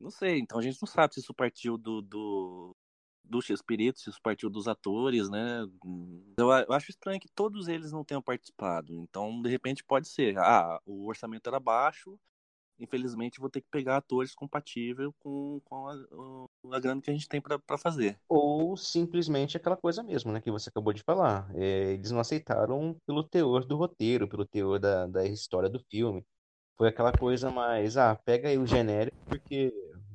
Não sei, então a gente não sabe se isso partiu do, do, do X-Espírito, se isso partiu dos atores, né? Eu, eu, acho estranho que todos eles não tenham participado. Então, de repente, pode ser. Ah, o orçamento era baixo, infelizmente vou ter que pegar atores compatíveis com, com a, a grana que a gente tem para fazer. Ou simplesmente aquela coisa mesmo, né, que você acabou de falar. É, eles não aceitaram pelo teor do roteiro, pelo teor da, da história do filme. Foi aquela coisa mais, ah, pega aí o genérico, porque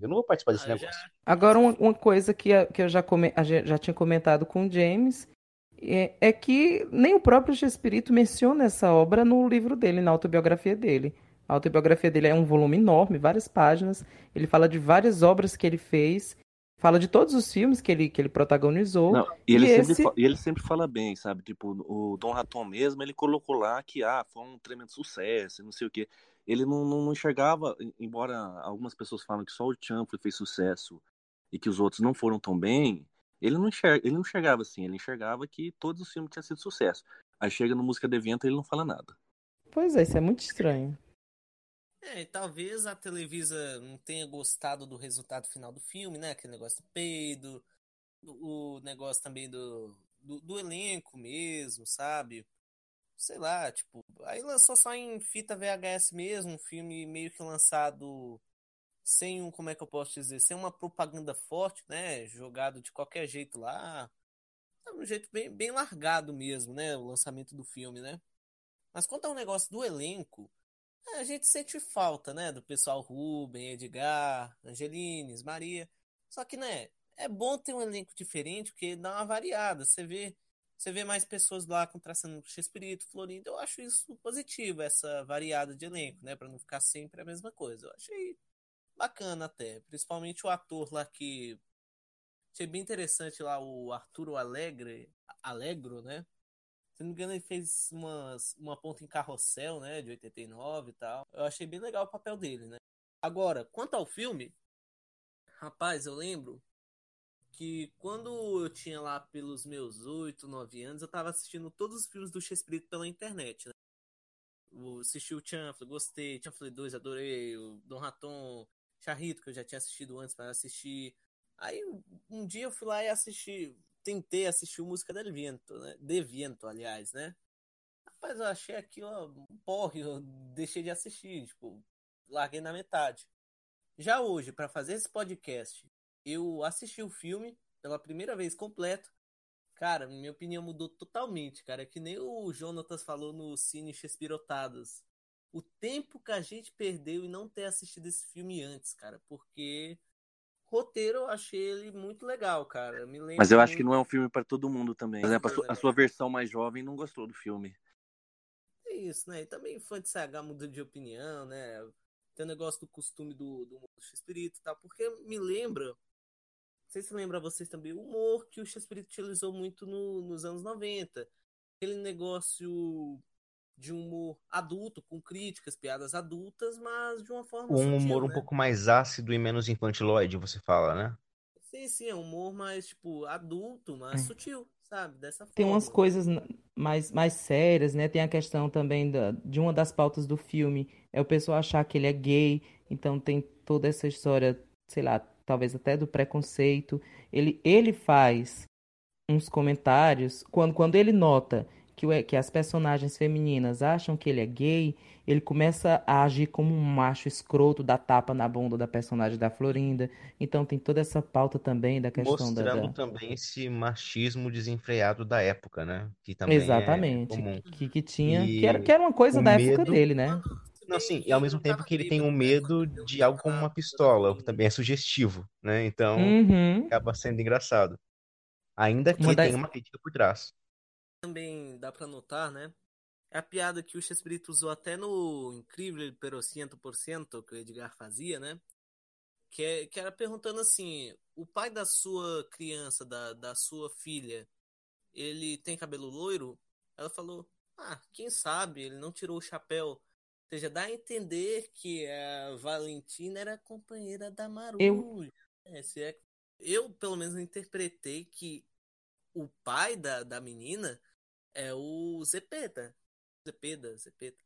eu não vou participar desse ah, negócio. Já... Agora, uma, uma, coisa que, que eu já, come, já tinha comentado com o James é, é que nem o próprio Espírito menciona essa obra no livro dele, na autobiografia dele. A autobiografia dele é um volume enorme, várias páginas. Ele fala de várias obras que ele fez, fala de todos os filmes que ele, que ele protagonizou. Não, e, ele e, sempre, esse... ele sempre fala bem, sabe? Tipo, o Dom Raton mesmo, ele colocou lá que ah, foi um tremendo sucesso, não sei o quê ele não, não, não, enxergava, embora algumas pessoas falam que só o Chanfle fez sucesso e que os outros não foram tão bem, ele não, enxerga, ele não enxergava assim, ele enxergava que todos os filmes tinham sido sucesso. Aí chega no Música de Evento e ele não fala nada. Pois é, isso é muito estranho. É, e talvez a Televisa não tenha gostado do resultado final do filme, né? Aquele negócio do peido, o negócio também do, do, do elenco mesmo, sabe? Sei lá, tipo, aí lançou só em fita VHS mesmo, um filme meio que lançado sem um, como é que eu posso dizer, sem uma propaganda forte, né, jogado de qualquer jeito lá, um jeito bem, bem largado mesmo, né, o lançamento do filme, né. Mas quanto ao negócio do elenco, a gente sente falta, né, do pessoal Ruben, Edgar, Angelines, Maria, só que, né, é bom ter um elenco diferente, porque dá uma variada, você vê você vê mais pessoas lá contrastando com X-Espírito, Florindo. Eu acho isso positivo, essa variada de elenco, né? Pra não ficar sempre a mesma coisa. Eu achei bacana até. Principalmente o ator lá que. Achei bem interessante lá, o Arturo Alegre. Alegro, né? Se não me engano, ele fez umas, uma ponta em carrossel, né? De 89 e tal. Eu achei bem legal o papel dele, né? Agora, quanto ao filme, rapaz, eu lembro que quando eu tinha lá pelos meus 8, 9 anos, eu tava assistindo todos os filmes do Shakespeare pela internet, né? Eu assisti o Chanfle, gostei, Chanfle 2, adorei, o Dom Raton, Charrito, que eu já tinha assistido antes para assistir. Aí um dia eu fui lá e assisti, tentei assistir Música del Viento, né? De Viento, aliás, né? Rapaz, eu achei aquilo um porre, eu deixei de assistir, tipo, larguei na metade. Já hoje, para fazer esse podcast, eu assisti o filme pela primeira vez completo. Cara, minha opinião mudou totalmente, cara. É que nem o Jonatas falou no Cine Chespirotadas. O tempo que a gente perdeu em não ter assistido esse filme antes, cara. Porque roteiro eu achei ele muito legal, cara. Mas eu acho que não é um filme para todo mundo também. Por exemplo, a sua, a sua, versão mais jovem não gostou do filme. É isso, né? E também fã de CH muda de opinião, né? Tem o negócio do costume do, do espírito e tal. Porque me lembra sei se lembra vocês também o humor que o Shakespeare utilizou muito no, nos anos 90. Aquele negócio de humor adulto, com críticas, piadas adultas, mas de uma forma. Um sutil, humor né? um pouco mais ácido e menos infantiloide, você fala, né? Sim, sim, é um humor mais, tipo, adulto, mas É. sutil, sabe? Dessa Tem forma. umas coisas mais, mais sérias, né? Tem a questão também da, de uma das pautas do filme, é o pessoal achar que ele é gay, então tem toda essa história, sei lá, talvez até do preconceito. Ele, ele faz uns comentários, quando, quando ele nota que, que as personagens femininas acham que ele é gay, ele começa a agir como um macho escroto, dá tapa na bunda da personagem da Florinda. Então tem toda essa pauta também da questão da, Mostrando da- também esse machismo desenfreado da época, né? Que também é Exatamente, comum. que, que tinha, E que era, que era uma coisa o da época medo- dele, né? Não, sim, e ao mesmo tempo que ele tem um medo de algo como uma pistola, o que também é sugestivo, né? Então Uhum. acaba sendo engraçado. Ainda que Uma das- tenha uma crítica por trás. também dá pra notar, né? É a piada que o Shakespeare usou até no Incrível pero 100% que o Edgar fazia, né? Que, é, que era perguntando assim: o pai da sua criança, da, da sua filha, ele tem cabelo loiro? Ela falou: ah, quem sabe, ele não tirou o chapéu. Ou seja, dá a entender que a Valentina era companheira da Marulha. É, se é- Eu, pelo menos, interpretei que o pai da, da menina é o Zepeda. Zepeda, Zepeda.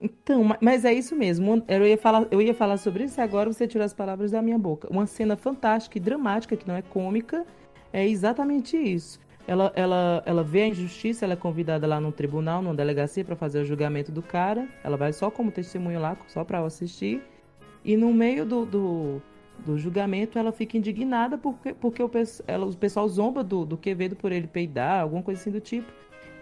Então, ma- mas é isso mesmo. Eu ia falar, eu ia falar sobre isso e agora você tirou as palavras da minha boca. Uma cena fantástica e dramática, que não é cômica, é exatamente isso. Ela, ela, ela vê a injustiça, ela é convidada lá no tribunal, numa delegacia, para fazer o julgamento do cara. Ela vai só como testemunho lá, só para assistir. E no meio do, do, do julgamento, ela fica indignada porque, porque o, ela, o pessoal zomba do, do Quevedo por ele peidar, alguma coisa assim do tipo.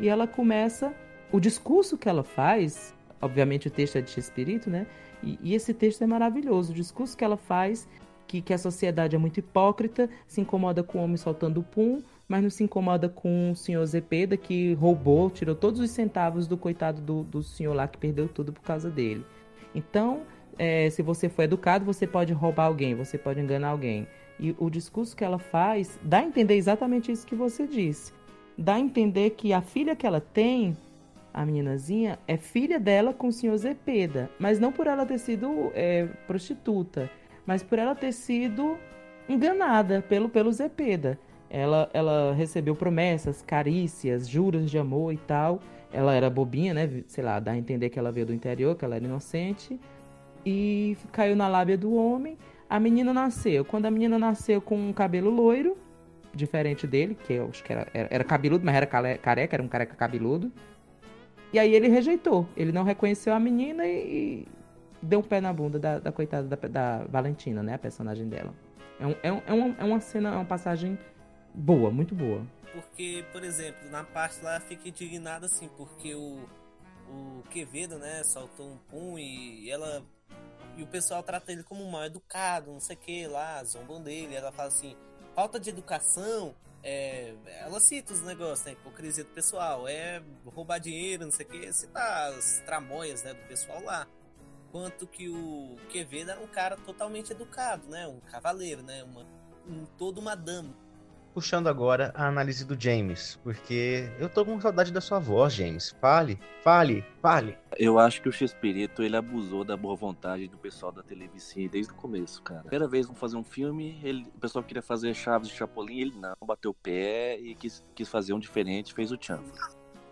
E ela começa. O discurso que ela faz, obviamente o texto é de Espírito, né? E, e esse texto é maravilhoso. O discurso que ela faz, que, que a sociedade é muito hipócrita, se incomoda com o homem soltando pum, mas não se incomoda com o senhor Zepeda, que roubou, tirou todos os centavos do coitado do, do senhor lá que perdeu tudo por causa dele. Então, é, se você for educado, você pode roubar alguém, você pode enganar alguém. E o discurso que ela faz dá a entender exatamente isso que você disse. Dá a entender que a filha que ela tem, a meninazinha, é filha dela com o senhor Zepeda. Mas não por ela ter sido é, prostituta, mas por ela ter sido enganada pelo, pelo Zepeda. Ela, ela recebeu promessas, carícias, juros de amor e tal. Ela era bobinha, né? Sei lá, dá a entender que ela veio do interior, que ela era inocente. E caiu na lábia do homem. A menina nasceu. Quando a menina nasceu com um cabelo loiro, diferente dele, que eu acho que era, era, era cabeludo, mas era careca, era um careca cabeludo. E aí ele rejeitou. Ele não reconheceu a menina e, e deu um pé na bunda da, da coitada da, da Valentina, né? A personagem dela. É, um, é, um, é, é uma cena, é uma passagem boa, muito boa. Porque, por exemplo, na parte lá fica indignada assim, porque o, o Quevedo, né, soltou um pum e ela. E o pessoal trata ele como mal educado, não sei o que lá, zombam dele. Ela fala assim, falta de educação. É, ela cita os negócios, né? Hipocrisia do pessoal, é roubar dinheiro, não sei o que, citar as tramóias né, do pessoal lá. Quanto que o Quevedo era um cara totalmente educado, né? Um cavaleiro, né? Uma, um, todo uma dama. Puxando agora a análise do James, porque eu tô com saudade da sua voz, James. Fale, fale, fale. Eu acho que o Chespirito ele abusou da boa vontade do pessoal da televisão desde o começo, cara. Primeira vez vão fazer um filme, ele, o pessoal queria fazer Chaves de Chapolin, ele não, bateu o pé e quis, quis fazer um diferente, fez o Chanfle.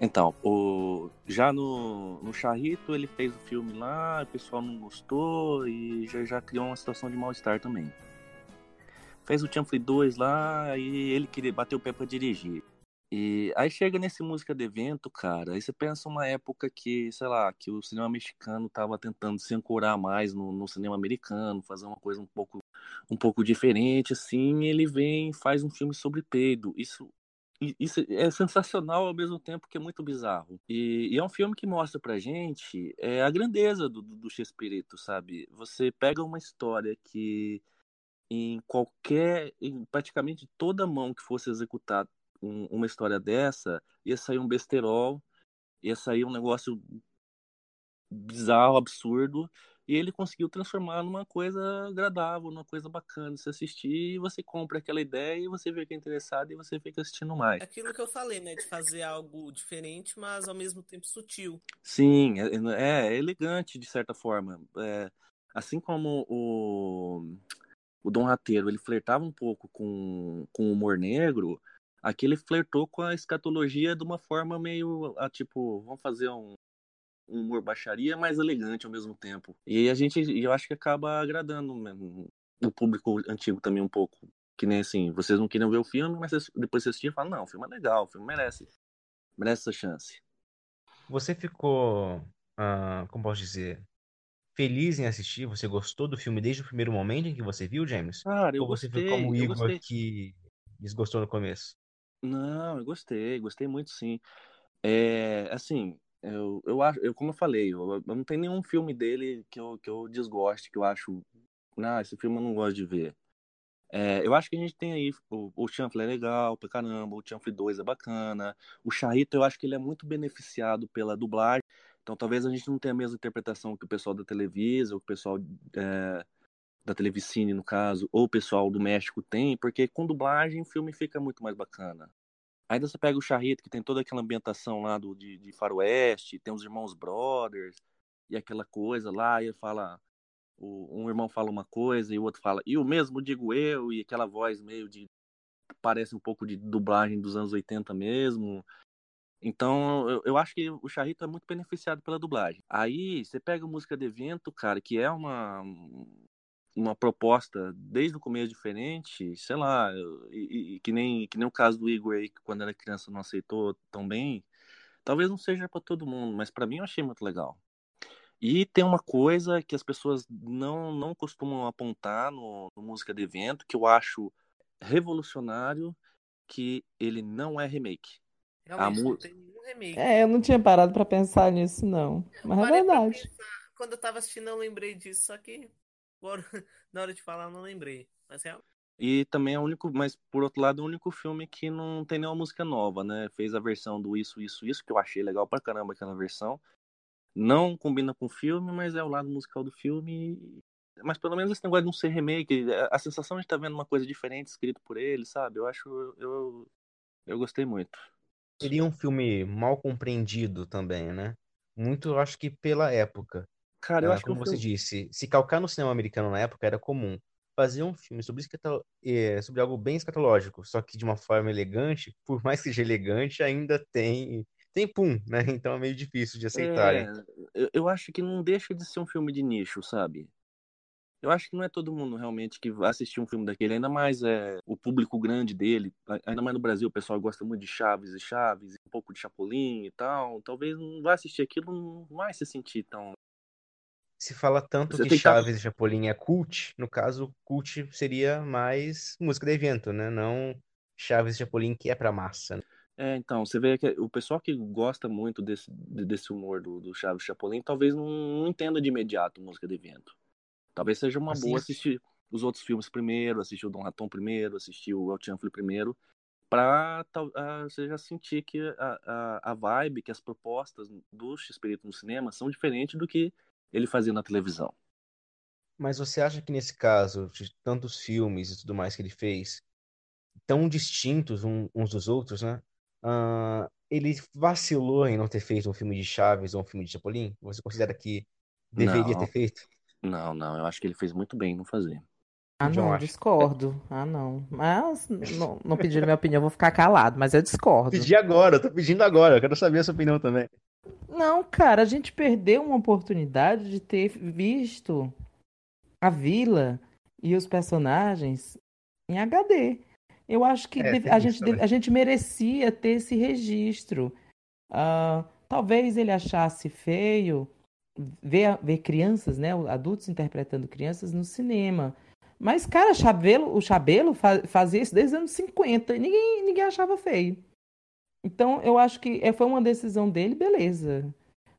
Então, o, já no, no Charrito ele fez o filme lá, o pessoal não gostou e já, já criou uma situação de mal-estar também. Fez o Chanfle 2 lá e ele queria bater o pé pra dirigir. E aí chega nesse música de evento, cara, aí você pensa uma época que, sei lá, que o cinema mexicano tava tentando se ancorar mais no, no cinema americano, fazer uma coisa um pouco, um pouco diferente, assim, ele vem e faz um filme sobre peido. Isso, isso é sensacional ao mesmo tempo que é muito bizarro. E, e é um filme que mostra pra gente é, a grandeza do, do Chespirito, sabe? Você pega uma história que em qualquer, em praticamente toda mão que fosse executada um, uma história dessa, ia sair um besterol, ia sair um negócio bizarro, absurdo, e ele conseguiu transformar numa coisa agradável, numa coisa bacana de se assistir, e você compra aquela ideia e você vê que é interessado e você fica assistindo mais. Aquilo que eu falei, né, de fazer algo diferente, mas ao mesmo tempo sutil. Sim, é, é, é elegante de certa forma. É, assim como o, o Dom Rateiro, ele flertava um pouco com, com o humor negro, Aqui ele flertou com a escatologia de uma forma meio, a, tipo, vamos fazer um, um humor baixaria, mais elegante ao mesmo tempo. E a gente, eu acho que acaba agradando o público antigo também um pouco. Que nem assim, vocês não queriam ver o filme, mas depois vocês assistem e falam, não, o filme é legal, o filme merece, merece essa chance. Você ficou, uh, como posso dizer, feliz em assistir? Você gostou do filme desde o primeiro momento em que você viu, James? Cara, eu Ou você gostei, foi como o Igor que desgostou no começo? Não, eu gostei, gostei muito sim. É, assim, eu, eu acho, eu, como eu falei, eu, eu não tem nenhum filme dele que eu, que eu desgoste, que eu acho, ah, esse filme eu não gosto de ver. É, eu acho que a gente tem aí, o, o Chanfle é legal pra caramba, o Chanfle 2 é bacana, o Charrito eu acho que ele é muito beneficiado pela dublagem, então talvez a gente não tenha a mesma interpretação que o pessoal da Televisa, o pessoal é, da Televicine, no caso, ou o pessoal do México tem, porque com dublagem o filme fica muito mais bacana. Ainda você pega o Charrito, que tem toda aquela ambientação lá do, de, de faroeste, tem os irmãos brothers, e aquela coisa lá, e ele fala, o, um irmão fala uma coisa e o outro fala, e o mesmo digo eu, e aquela voz meio de, parece um pouco de dublagem dos anos 80 mesmo, então, eu, eu, acho que o Charrito é muito beneficiado pela dublagem. Aí, você pega música de evento, cara, que é uma, uma proposta desde o começo diferente, sei lá, e, e, que nem que nem o caso do Igor aí, que quando era criança não aceitou tão bem, talvez não seja para todo mundo, mas para mim eu achei muito legal. E tem uma coisa que as pessoas não não costumam apontar no, no música de evento, que eu acho revolucionário, que ele não é remake. Realmente a não tem nenhum remake. É, eu não tinha parado para pensar nisso não, mas é verdade. Quando eu tava assistindo eu lembrei disso, só que Agora, na hora de falar, eu não lembrei. Mas é. E também é o único, mas por outro lado, é o único filme que não tem nenhuma música nova, né? Fez a versão do Isso, Isso, Isso, que eu achei legal pra caramba aquela versão. Não combina com o filme, mas é o lado musical do filme. Mas pelo menos esse negócio de não ser remake, a sensação de estar tá vendo uma coisa diferente escrito por ele, sabe? Eu acho. Eu, eu gostei muito. Seria um filme mal compreendido também, né? Muito, eu acho que pela época. Cara, eu Ah, acho que como o você filme. disse, se calcar no cinema americano na época era comum fazer um filme sobre, escato- eh, sobre algo bem escatológico, só que de uma forma elegante, por mais que seja elegante, ainda tem tem pum, né? Então é meio difícil de aceitarem. É, eu, eu acho que não deixa de ser um filme de nicho, sabe? Eu acho que não é todo mundo realmente que vai assistir um filme daquele, ainda mais é o público grande dele, ainda mais no Brasil, o pessoal gosta muito de Chaves e Chaves, e um pouco de Chapolin e tal. Talvez não vai assistir aquilo, não vai se sentir tão. Se fala tanto Você que tem que Chaves e Chapolin é cult, no caso, cult seria mais música de evento, né? Não Chaves e Chapolin que é pra massa. né? É, então, você vê que o pessoal que gosta muito desse, de- desse humor do, do Chaves e Chapolin talvez não, não entenda de imediato música de evento. Talvez seja uma Assim, boa assistir os outros filmes primeiro, assistir o Dom Raton primeiro, assistir o El Chanfle primeiro, pra tal- ah, você já sentir que a, a, a vibe, que as propostas do X-Espírito no cinema são diferentes do que ele fazia na televisão. Mas você acha que nesse caso, de tantos filmes e tudo mais que ele fez, tão distintos uns dos outros, né? Ah, ele vacilou em não ter feito um filme de Chaves ou um filme de Chapolin? Você considera que deveria Não. ter feito? Não, não, eu acho que ele fez muito bem em não fazer. Ah, não, discordo. Ah, não. Mas não, não pediram minha opinião, eu vou ficar calado, mas eu discordo. Pedi agora, eu tô pedindo agora, eu quero saber a sua opinião também. Não, cara, a gente perdeu uma oportunidade de ter visto a vila e os personagens em HD. Eu acho que É, deve- a, gente deve- a gente merecia ter esse registro. Ah, talvez ele achasse feio ver, ver crianças, né, adultos interpretando crianças no cinema. Mas, cara, Chabelo, o Chabelo fa- fazia isso desde os anos 50 e ninguém, ninguém achava feio. Então, eu acho que é, foi uma decisão dele, beleza.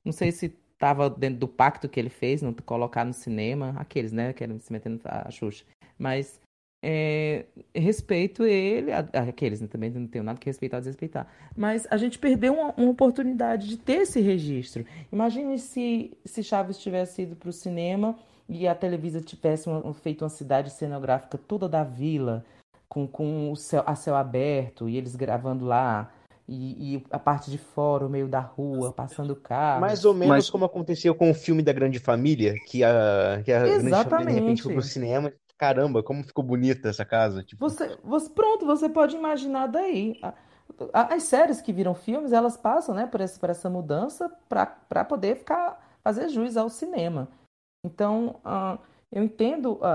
Não sei se estava dentro do pacto que ele fez, não colocar no cinema, aqueles, né, que eram se metendo a Xuxa. Mas é, respeito ele, aqueles, né, também não tenho nada que respeitar ou desrespeitar. Mas a gente perdeu uma, uma oportunidade de ter esse registro. Imagine se, se Chaves tivesse ido para o cinema e a Televisa tivesse uma- feito uma cidade cenográfica toda da vila, com, com o céu, a céu aberto, e eles gravando lá, e, e a parte de fora, o meio da rua, passando carros. Mais ou menos Mas- como aconteceu com o filme da Grande Família, que a, que a Grande Família de repente foi pro Exatamente. cinema. Caramba, como ficou bonita essa casa. Tipo, Você, você, pronto, você pode imaginar daí. As séries que viram filmes, elas passam, né, por esse, por essa mudança para poder ficar fazer jus ao cinema. Então, ah, eu entendo a,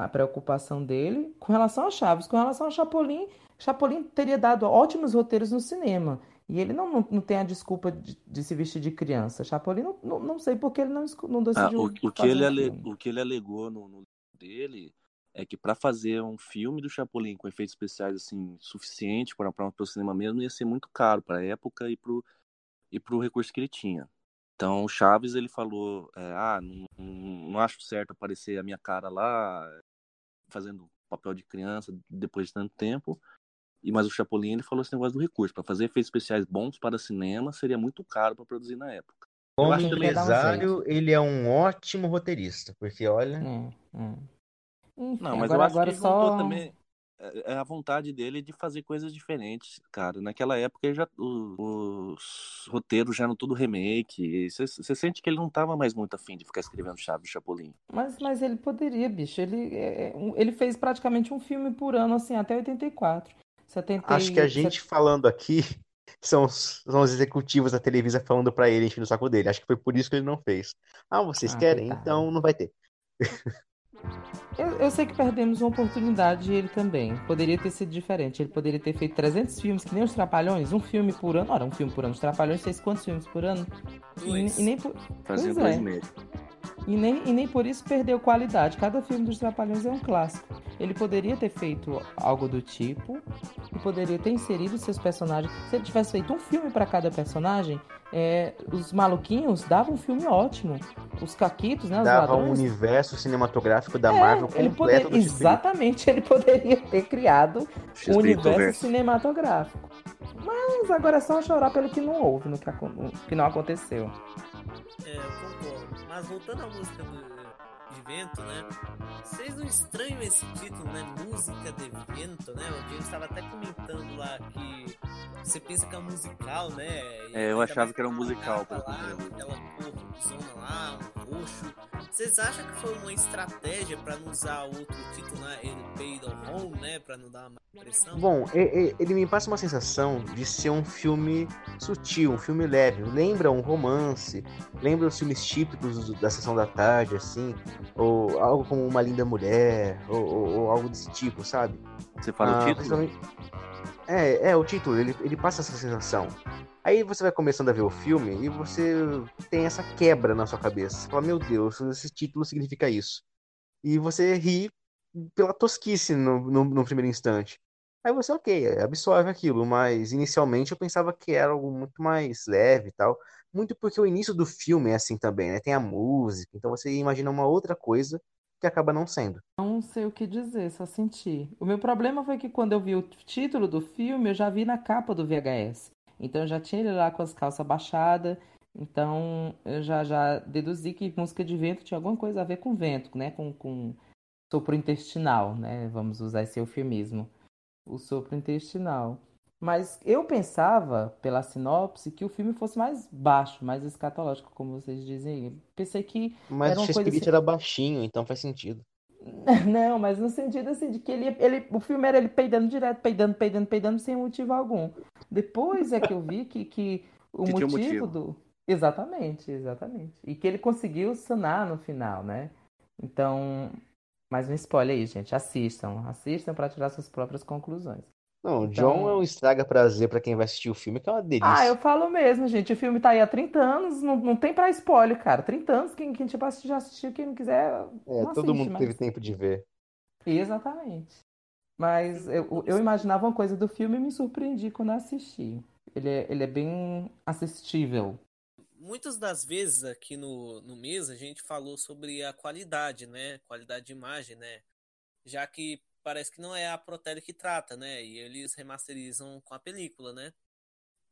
a, a preocupação dele com relação a Chaves. Com relação a Chapolin, Chapolin teria dado ótimos roteiros no cinema. E ele não, não, não tem a desculpa de, de se vestir de criança. Chapolin, não, não, não sei porque ele não, não Ah, decidiu o, o que ele um ale- o que ele alegou no, no livro dele é que para fazer um filme do Chapolin com efeitos especiais assim suficiente para o cinema mesmo ia ser muito caro para a época e pro e pro recurso que ele tinha. Então o Chaves ele falou, é, ah, não, não- não acho certo aparecer a minha cara lá fazendo papel de criança depois de tanto tempo. E mas o Chapolin ele falou esse negócio do recurso para fazer efeitos especiais bons para cinema seria muito caro para produzir na época. Como empresário, ele é um ótimo roteirista, porque olha, É, é. Enfim, Não, mas agora, eu acho agora que só. também. É é a vontade dele de fazer coisas diferentes, cara. Naquela época ele já, o- os roteiros já eram tudo remake. Você sente que ele não tava mais muito afim de ficar escrevendo Chaves e Chapolin. Mas, mas ele poderia, bicho. Ele, é, um- ele fez praticamente um filme por ano, assim, até 84. 70 acho que a gente falando aqui são os, são os executivos da Televisa falando pra ele, enchendo o saco dele. Acho que foi por isso que ele não fez. Ah, vocês Ah, querem? coitado. Então não vai ter. Eu, eu sei que perdemos uma oportunidade e ele também. Poderia ter sido diferente. Ele poderia ter feito 300 filmes, que nem os Trapalhões. Um filme por ano. Ora, um filme por ano. Os Trapalhões fez quantos filmes por ano? E, Dois. e nem por, Fazia Pois dois é. e meio. E nem, e nem por isso perdeu qualidade. Cada filme dos Trapalhões é um clássico. Ele poderia ter feito algo do tipo e poderia ter inserido seus personagens. Se ele tivesse feito um filme para cada personagem, é, os maluquinhos davam um filme ótimo. Os caquitos, né? Os Dava um ladrões. universo cinematográfico da É, Marvel ele completo do X-Men. exatamente, ele poderia ter criado um universo Verso. cinematográfico. Mas agora é só chorar pelo que não houve, no que, no que não aconteceu. É, concordo. Mas voltando à música do- de vento, né? Vocês não estranham esse título, né? Música de vento, né? O James estava até comentando lá que você pensa que é um musical, né? E É, eu achava que era um musical, lá. Aquela cor zona lá, um roxo. Vocês acham que foi uma estratégia pra não usar outro título, né? Ele paid on home, né? Pra não dar uma pressão? Bom, ele me passa uma sensação de ser um filme sutil, um filme leve. Lembra um romance, lembra os filmes típicos da sessão da tarde, assim, ou algo como Uma Linda Mulher, ou, ou- ou algo desse tipo, sabe? Você fala Ah, o título? É, é o título, ele, ele passa essa sensação. Aí você vai começando a ver o filme e você tem essa quebra na sua cabeça. Você fala, meu Deus, esse título significa isso. E você ri pela tosquice no, no, no primeiro instante. Aí você, ok, absorve aquilo, mas inicialmente eu pensava que era algo muito mais leve e tal. Muito porque o início do filme é assim também, né? Tem a música, então você imagina uma outra coisa que acaba não sendo. Não sei o que dizer, só senti. O meu problema foi que quando eu vi o título do filme, eu já vi na capa do VHS. Então eu já tinha ele lá com as calças baixadas. Então eu já, já deduzi que música de vento tinha alguma coisa a ver com vento, né? Com, com sopro intestinal, né? Vamos usar esse eufemismo. O sopro intestinal. Mas eu pensava, pela sinopse, que o filme fosse mais baixo, mais escatológico, como vocês dizem. Pensei que Mas Era o uma coisa assim- era baixinho, então faz sentido. Não, mas no sentido assim, de que ele, ele, o filme era ele peidando direto, peidando, peidando, peidando, sem motivo algum. Depois é que eu vi que, que o um motivo motivo. do. Exatamente, exatamente. E que ele conseguiu sanar no final, né? Então, Mais um spoiler aí, gente. Assistam. Assistam para tirar suas próprias conclusões. Não, o Então- John é um estraga prazer pra quem vai assistir o filme, que é uma delícia. Ah, eu falo mesmo, gente. O filme tá aí há 30 anos, não, não tem pra spoiler, cara. 30 anos, quem, quem tipo, já assistiu, quem não quiser, É, não todo assiste, mundo mas- teve tempo de ver. Exatamente. Mas eu, eu imaginava uma coisa do filme e me surpreendi quando assisti. Ele é, ele é bem assistível. Muitas das vezes aqui no, no mês a gente falou sobre a qualidade, né? Qualidade de imagem, né? Já que parece que não é a Protelli que trata, né? E eles remasterizam com a película, né?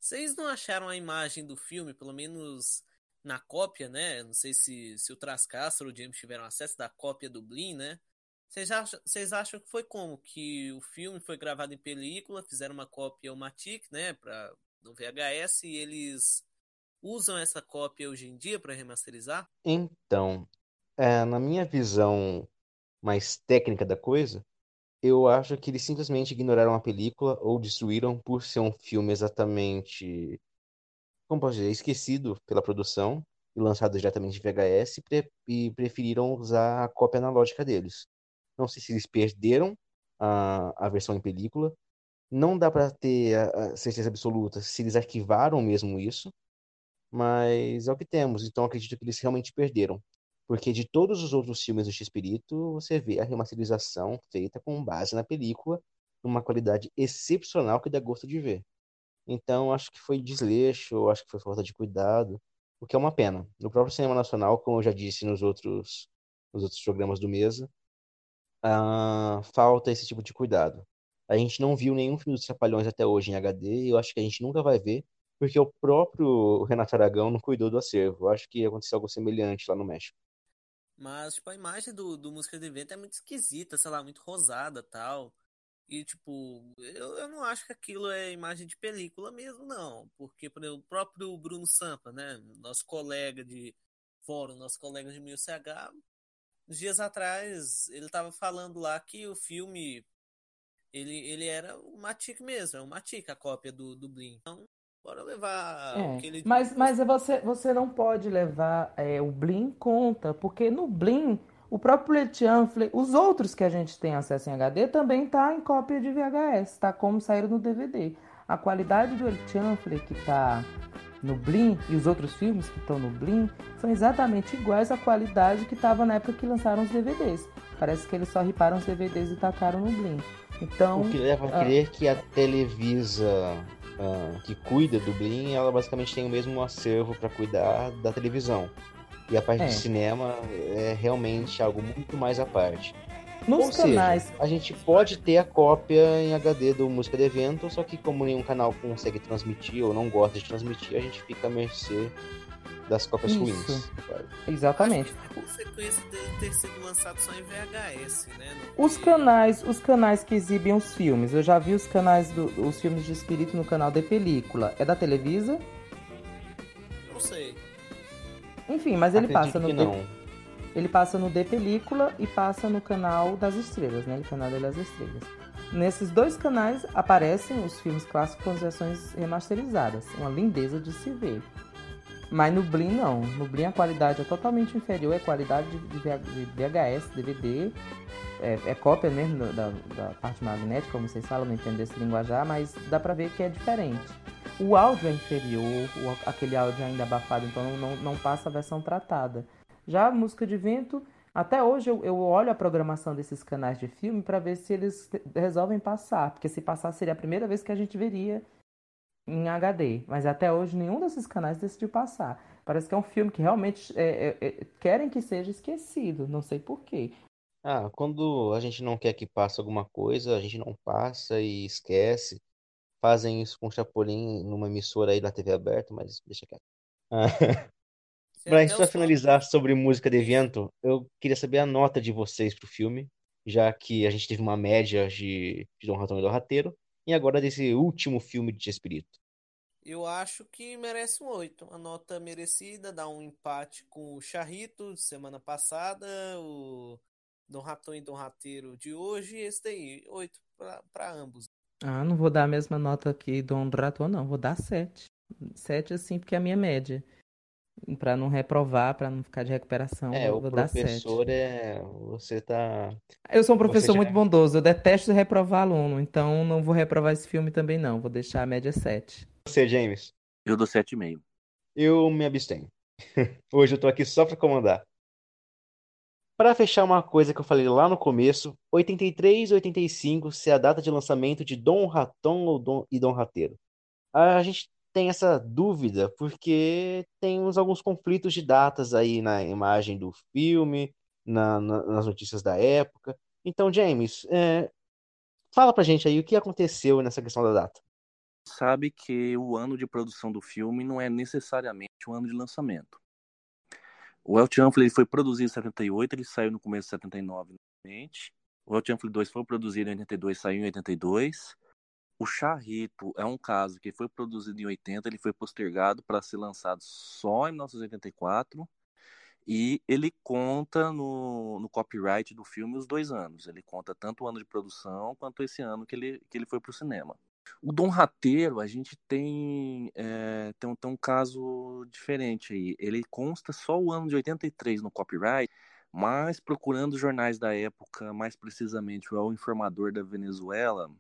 Vocês não acharam a imagem do filme, pelo menos na cópia, né? Não sei se, se o Trascastro ou o James tiveram acesso da cópia do Blin, né? Vocês acham, vocês acham que foi como? Que o filme foi gravado em película, fizeram uma cópia Matic, né? Pra, no VHS e eles usam essa cópia hoje em dia para remasterizar? Então, é, na minha visão mais técnica da coisa, eu acho que eles simplesmente ignoraram a película ou destruíram por ser um filme exatamente, como posso dizer, esquecido pela produção e lançado diretamente em VHS e, pre- preferiram usar a cópia analógica deles. Não sei se eles perderam a, a versão em película. Não dá para ter a, a certeza absoluta se eles arquivaram mesmo isso, mas é o que temos. Então acredito que eles realmente perderam. Porque de todos os outros filmes do X-Espírito, você vê a remasterização feita com base na película, numa qualidade excepcional que dá gosto de ver. Então, acho que foi desleixo, acho que foi falta de cuidado, o que é uma pena. No próprio cinema nacional, como eu já disse nos outros, nos outros programas do Mesa, ah, falta esse tipo de cuidado. A gente não viu nenhum filme dos Trapalhões até hoje em HD, e eu acho que a gente nunca vai ver, porque o próprio Renato Aragão não cuidou do acervo. Eu acho que aconteceu algo semelhante lá no México. Mas, tipo, a imagem do, do Música de Vento é muito esquisita, sei lá, muito rosada tal. E, tipo, eu, eu não acho que aquilo é imagem de película mesmo, não. Porque, por exemplo, o próprio Bruno Sampa, né? Nosso colega de fórum, nosso colega de MilCH, uns dias atrás, ele tava falando lá que o filme, ele, ele era o Matic mesmo, é o Matic, a cópia do, do. Então, bora levar É, o que ele Mas, mas você, você não pode levar é, o Blin em conta, porque no Blin, o próprio Letianfle, os outros que a gente tem acesso em HD, também tá em cópia de VHS, tá como saíram no DVD. A qualidade do Letianfle que tá no Blin e os outros filmes que estão no Blin são exatamente iguais à qualidade que estava na época que lançaram os DVDs. Parece que eles só riparam os DVDs e tacaram no Blin. Então, O que leva a ah. crer que a Televisa, ah, que cuida do Blin, ela basicamente tem o mesmo acervo para cuidar da televisão. E a parte É. de cinema é realmente algo muito mais à parte. nos Ou seja, canais a gente pode ter a cópia em HD do Música de Evento, só que como nenhum canal consegue transmitir ou não gosta de transmitir, a gente fica à mercê das cópias Isso. ruins. Exatamente. Que consequência dele ter sido lançado só em VHS, né? Não Os foi- canais, os canais que exibem os filmes, eu já vi os canais do, os filmes de espírito no canal de película. É da Televisa? Não sei. Enfim, mas ele Acredito passa no que D- não. ele passa no D película e passa no canal das estrelas, né? O canal das estrelas. Nesses dois canais aparecem os filmes clássicos com as versões remasterizadas, uma lindeza de se ver. Mas no Blin não. No Blin a qualidade é totalmente inferior, é qualidade de VHS, DVD, é, é cópia mesmo da, da parte magnética, como vocês falam, não entendo esse linguajar, mas dá pra ver que é diferente. O áudio é inferior, o- aquele áudio ainda abafado, então não, não, não passa a versão tratada. Já a música de vento, até hoje eu, eu olho a programação desses canais de filme para ver se eles resolvem passar, porque se passar seria a primeira vez que a gente veria em HD, mas até hoje nenhum desses canais decidiu passar. Parece que é um filme que realmente é, é, é, querem que seja esquecido, não sei porquê. Ah, quando a gente não quer que passe alguma coisa, a gente não passa e esquece. Fazem isso com o Chapolin numa emissora aí da TV aberta, mas deixa quieto. Ah, Pra até só finalizar sobre música de vento, eu queria saber a nota de vocês pro filme, já que a gente teve uma média de, de Dom Ratão e do Rateiro, e agora desse último filme de Espírito. Eu acho que merece um 8. Uma nota merecida, dá um empate com o Charrito de semana passada, o Dom Ratão e Dom Rateiro de hoje, e esse daí, 8 para ambos. Ah, não vou dar a mesma nota que do Raton, não. Vou dar 7. 7 assim, porque é a minha média. Pra não reprovar, pra não ficar de recuperação, É, vou, o vou dar sete. professor é. Você tá. Eu sou um professor já. muito bondoso, eu detesto reprovar aluno, então não vou reprovar esse filme também não, vou deixar a média 7. Você, James. Eu dou 7,5. Eu me abstenho. Hoje eu tô aqui só pra comandar. Para fechar uma coisa que eu falei lá no começo, 83 e 85 se é a data de lançamento de Dom Raton ou Dom e Dom Rateiro. A gente tem essa dúvida porque temos alguns conflitos de datas aí na imagem do filme, na- na- nas notícias da época. Então, James, é, fala pra gente aí o que aconteceu nessa questão da data. Sabe que o ano de produção do filme não é necessariamente o ano de lançamento. O El Chanfle ele foi produzido em 78, ele saiu no começo de 79 novamente. O El Chanfle 2 foi produzido em 82, saiu em 82. O Charrito é um caso que foi produzido em 80, ele foi postergado para ser lançado só em 1984. E ele conta no, no copyright do filme os dois anos. Ele conta tanto o ano de produção quanto esse ano que ele, que ele foi para o cinema. O Dom Rateiro, a gente tem, é, tem, um, tem um caso diferente aí. Ele consta só o ano de 83 no copyright, mas procurando jornais da época, mais precisamente o El Informador da Venezuela,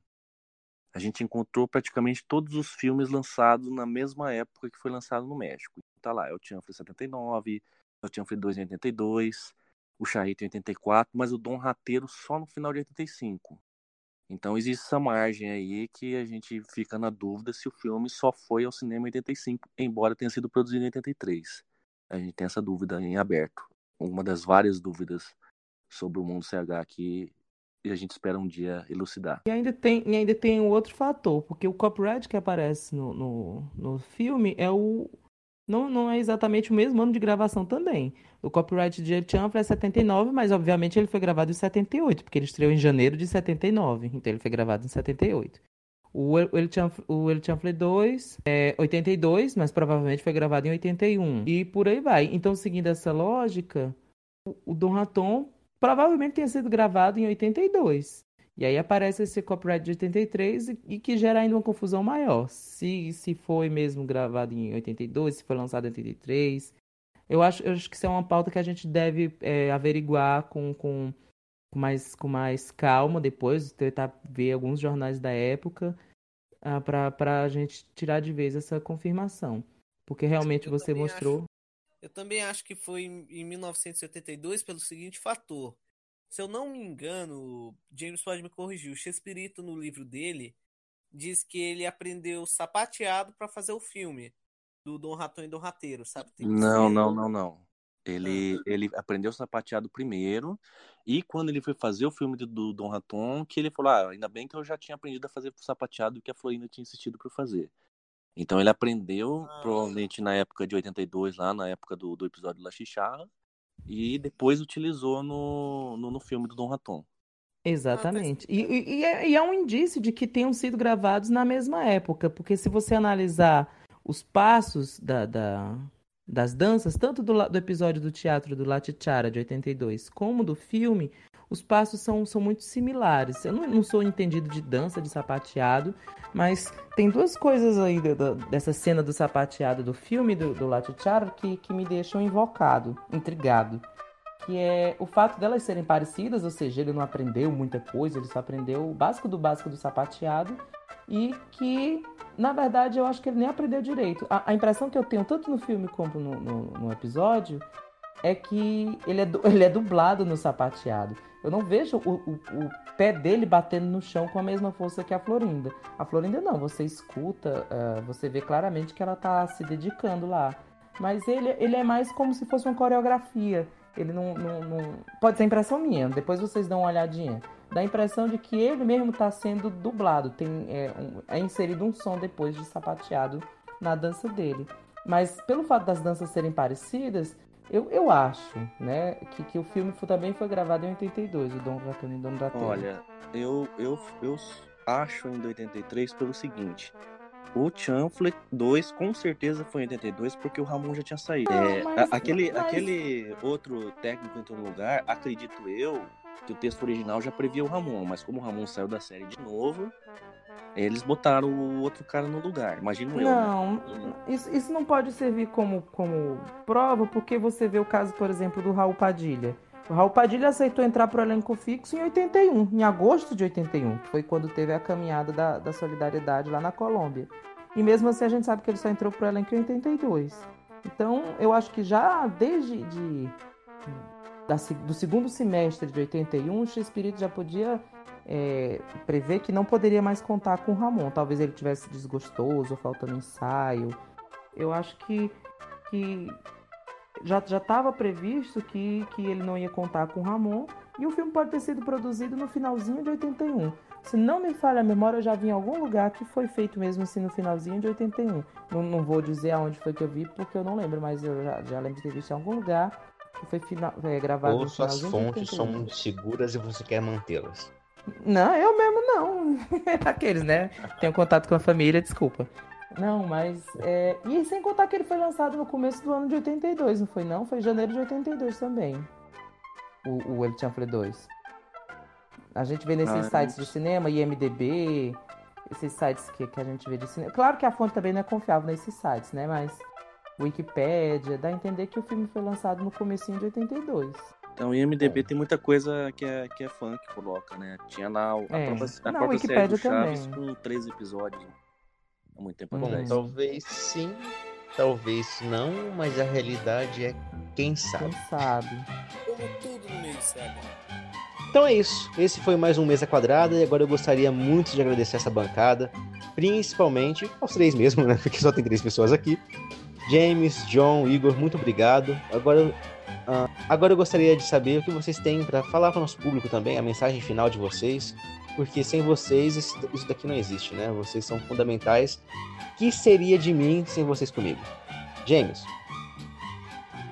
a gente encontrou praticamente todos os filmes lançados na mesma época que foi lançado no México. Tá lá, El Chanfle 79, El Chanfle 2 em 82, o Charrito em 84, mas o Dom Rateiro só no final de 85. Então existe essa margem aí que a gente fica na dúvida se o filme só foi ao cinema em 85, embora tenha sido produzido em 83. A gente tem essa dúvida em aberto. Uma das várias dúvidas sobre o mundo CH que a gente espera um dia elucidar. E ainda tem, e ainda tem um outro fator, porque o copyright que aparece no, no, no filme é o. Não, não é exatamente o mesmo ano de gravação também. O copyright de Chanfle é 79, mas obviamente ele foi gravado em 78, porque ele estreou em janeiro de 79, então ele foi gravado em 78. O El, Chanfle, o El Chanfle 2 é 82, mas provavelmente foi gravado em 81. E por aí vai. Então, seguindo essa lógica, o, Dom Raton provavelmente tenha sido gravado em 82. E aí aparece esse copyright de 83 e, e que gera ainda uma confusão maior. Se, se foi mesmo gravado em 82, se foi lançado em 83. Eu acho, eu acho que isso é uma pauta que a gente deve é, averiguar com, com, com mais, com mais calma depois, tentar ver alguns jornais da época ah, para a gente tirar de vez essa confirmação. Porque realmente Eu você mostrou. Eu também acho que foi em em 1982 pelo seguinte fator. Se eu não me engano, James pode me corrigir. O Chespirito, no livro dele, diz que ele aprendeu sapateado para fazer o filme do Dom Ratão e Dom Rateiro, sabe? Não, não, não, não. Ele, ele aprendeu sapateado primeiro, e quando ele foi fazer o filme do, do Dom Raton, que ele falou: Ah, ainda bem que eu já tinha aprendido a fazer sapateado que a Florinda tinha insistido para fazer. Então ele aprendeu, Ah. provavelmente na época de 82, lá na época do, do episódio La Chicharra, e depois utilizou no, no, no filme do Dom Raton. Exatamente. E, e- e é, e é um indício de que tenham sido gravados na mesma época, porque se você analisar os passos da, da- das danças, tanto do, do episódio do teatro do La Chichara, de 82, como do filme, os passos são, são muito similares. Eu não, não sou entendido de dança, de sapateado, mas tem duas coisas aí da- da- dessa cena do sapateado do filme do, do La Chichara que, que me deixam invocado, intrigado que é o fato delas serem parecidas, ou seja, ele não aprendeu muita coisa, ele só aprendeu o básico do básico do sapateado, e que, na verdade, eu acho que ele nem aprendeu direito. A, a impressão que eu tenho, tanto no filme como no, no, no episódio, é que ele é, ele é dublado no sapateado. Eu não vejo o, o, o pé dele batendo no chão com a mesma força que a Florinda. A Florinda não, você escuta, ah, você vê claramente que ela tá se dedicando lá. Mas ele, ele é mais como se fosse uma coreografia. Ele não, não, não- Pode ser impressão minha, depois vocês dão uma olhadinha. Dá a impressão de que ele mesmo está sendo dublado. Tem, é, um- é inserido um som depois de sapateado na dança dele. Mas pelo fato das danças serem parecidas, eu, eu acho, né, que, que o filme também foi gravado em 82, o Dom Ratão e Dom Rateiro. Olha, eu, eu, eu acho ainda 83 pelo seguinte. O Chanfle 2 com certeza foi em 82 porque o Ramon já tinha saído. Não, É, mas- aquele, mas- aquele outro técnico entrou no lugar, acredito eu, que o texto original já previa o Ramon, mas como o Ramon saiu da série de novo, eles botaram o outro cara no lugar, imagino eu. Não, né? isso, isso não pode servir como, como prova, porque você vê o caso, por exemplo, do Raul Padilha. O Raul Padilha aceitou entrar para o elenco fixo em 81, em agosto de 81, que foi quando teve a caminhada da, da solidariedade lá na Colômbia. E mesmo assim a gente sabe que ele só entrou para o elenco em 82. Então eu acho que já desde de, da, do segundo semestre de 81, o X-Espírito já podia é, prever que não poderia mais contar com o Ramon. Talvez ele tivesse desgostoso, faltando ensaio. Eu acho que, que já estava previsto que, que ele não ia contar com o Ramon. E o filme pode ter sido produzido no finalzinho de 81. Se não me falha a memória, eu já vi em algum lugar que foi feito mesmo assim no finalzinho de 81. Não, não vou dizer aonde foi que eu vi, porque eu não lembro, mas eu já, já lembro de ter visto em algum lugar que foi final, é, gravado Ou suas fontes são 81. muito seguras e você quer mantê-las. Não, eu mesmo não. Aqueles, né? Tenho contato com a família, desculpa. Não, mas. É... E sem contar que ele foi lançado no começo do ano de 82, não foi não? Foi janeiro de 82 também. O, o El Chanfle 2. A gente vê nesses Ah, sites de cinema, IMDB, esses sites que, que a gente vê de cinema. Claro que a fonte também não é confiável nesses sites, né? Mas. Wikipédia, dá a entender que o filme foi lançado no comecinho de 82. Então, o IMDB tem muita coisa que é, que é fã que coloca, né? Tinha lá a É. própria, a própria série do Chaves também. com três episódios há muito tempo atrás. talvez sim, talvez não, mas a realidade é quem sabe. Quem sabe? Como tudo no meio de saga. Então é isso. Esse foi mais um Mesa Quadrada e agora eu gostaria muito de agradecer essa bancada, principalmente aos três mesmo, né? Porque só tem três pessoas aqui. James, John, Igor, muito obrigado. Agora, ah, agora eu gostaria de saber o que vocês têm para falar para o nosso público também, a mensagem final de vocês, porque sem vocês isso isso daqui não existe, né? Vocês são fundamentais. O que seria de mim sem vocês comigo? James,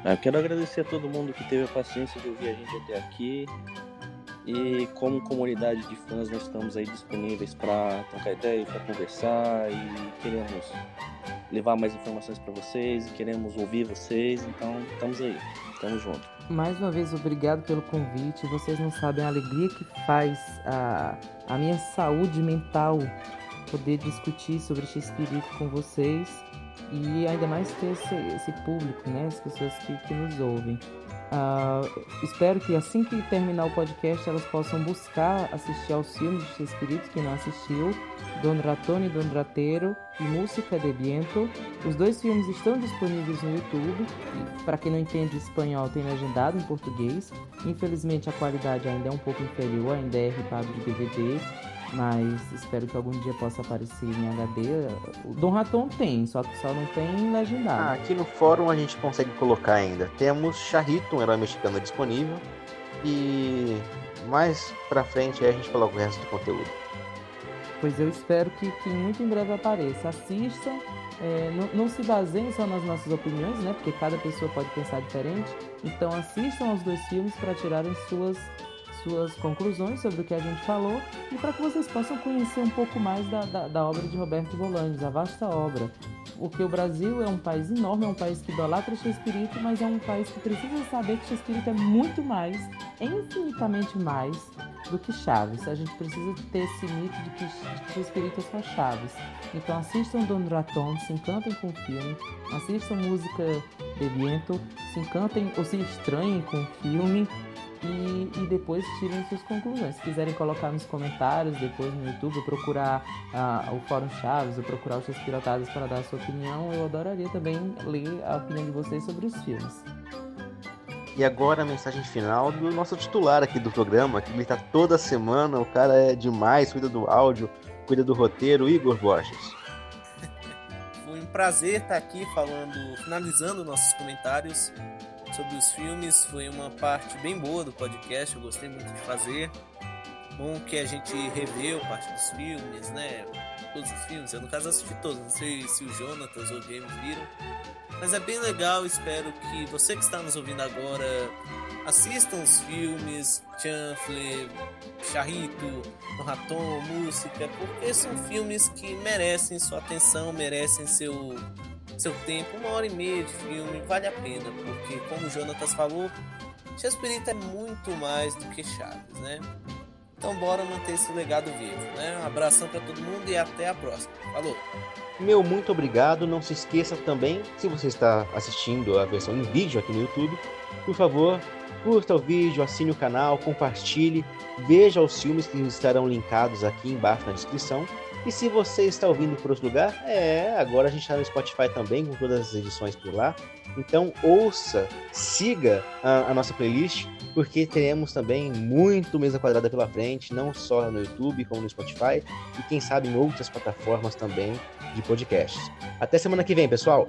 Ah, Eu quero agradecer a todo mundo que teve a paciência de ouvir a gente até aqui. E como comunidade de fãs, nós estamos aí disponíveis para trocar ideia, para conversar e queremos levar mais informações para vocês queremos ouvir vocês. Então, estamos aí, estamos juntos. Mais uma vez, obrigado pelo convite. Vocês não sabem a alegria que faz a, a minha saúde mental poder discutir sobre esse espírito com vocês e ainda mais ter esse, esse público, né? As pessoas que, que nos ouvem. Ah, espero que assim que terminar o podcast elas possam buscar assistir aos filmes de Espírito, quem não assistiu, Don Ratón e Don Rateiro e Música de Viento. Os dois filmes estão disponíveis no YouTube. Para quem não entende espanhol, tem legendado em português. Infelizmente a qualidade ainda é um pouco inferior, ainda é ripado de DVD, mas espero que algum dia possa aparecer em HD. O Dom Raton tem, só que só não tem Ah, legendado. aqui no fórum a gente consegue colocar ainda. Temos Charrito, um herói mexicano disponível. E mais pra frente aí a gente coloca o resto do conteúdo. Pois eu espero que, que muito em breve apareça. Assistam, é, não, não se baseiem só nas nossas opiniões, né? Porque cada pessoa pode pensar diferente. Então assistam aos dois filmes para tirarem suas, suas conclusões sobre o que a gente falou e para que vocês possam conhecer um pouco mais da, da, da obra de Roberto Bolaños, a vasta obra. Porque o Brasil é um país enorme, é um país que idolatra Shakespeare, mas é um país que precisa saber que Shakespeare é muito mais, infinitamente mais do que Chaves. A gente precisa ter esse mito de que, que Shakespeare é só Chaves. Então assistam Don Raton, se encantem com o filme, assistam música de Viento, se encantem ou se estranhem com o filme e, e depois tirem suas conclusões. Se quiserem colocar nos comentários depois no YouTube, ou procurar ah, o Fórum Chaves, ou procurar os Seus Pilotados para dar a sua opinião, eu adoraria também ler a opinião de vocês sobre os filmes. E agora a mensagem final do nosso titular aqui do programa, que ele tá toda semana, o cara é demais, cuida do áudio, cuida do roteiro, Igor Borges. Foi um prazer estar aqui falando, finalizando nossos comentários sobre os filmes. Foi uma parte bem boa do podcast, eu gostei muito de fazer. Bom que a gente reveu parte dos filmes, né? Todos os filmes, eu no caso assisti todos, não sei se o Jonatas ou o James viram. Mas é bem legal, espero que você que está nos ouvindo agora assistam os filmes, Chanfle, Charrito, Raton, Música, porque são filmes que merecem sua atenção, merecem seu, seu tempo, uma hora e meia de filme, vale a pena, porque como o Jonatas falou, Chespirito é muito mais do que Chaves, né? Então bora manter esse legado vivo, né? Um abração para todo mundo e até a próxima. Falou! Meu muito obrigado. Não se esqueça também, se você está assistindo a versão em vídeo aqui no YouTube, por favor, curta o vídeo, assine o canal, compartilhe, veja os filmes que estarão linkados aqui embaixo na descrição e se você está ouvindo por outro lugar, é, agora a gente está no Spotify também, com todas as edições por lá. Então ouça, siga a, a, nossa playlist, porque teremos também muito mesa quadrada pela frente, não só no YouTube, como no Spotify, e quem sabe em outras plataformas também de podcasts. Até semana que vem, pessoal!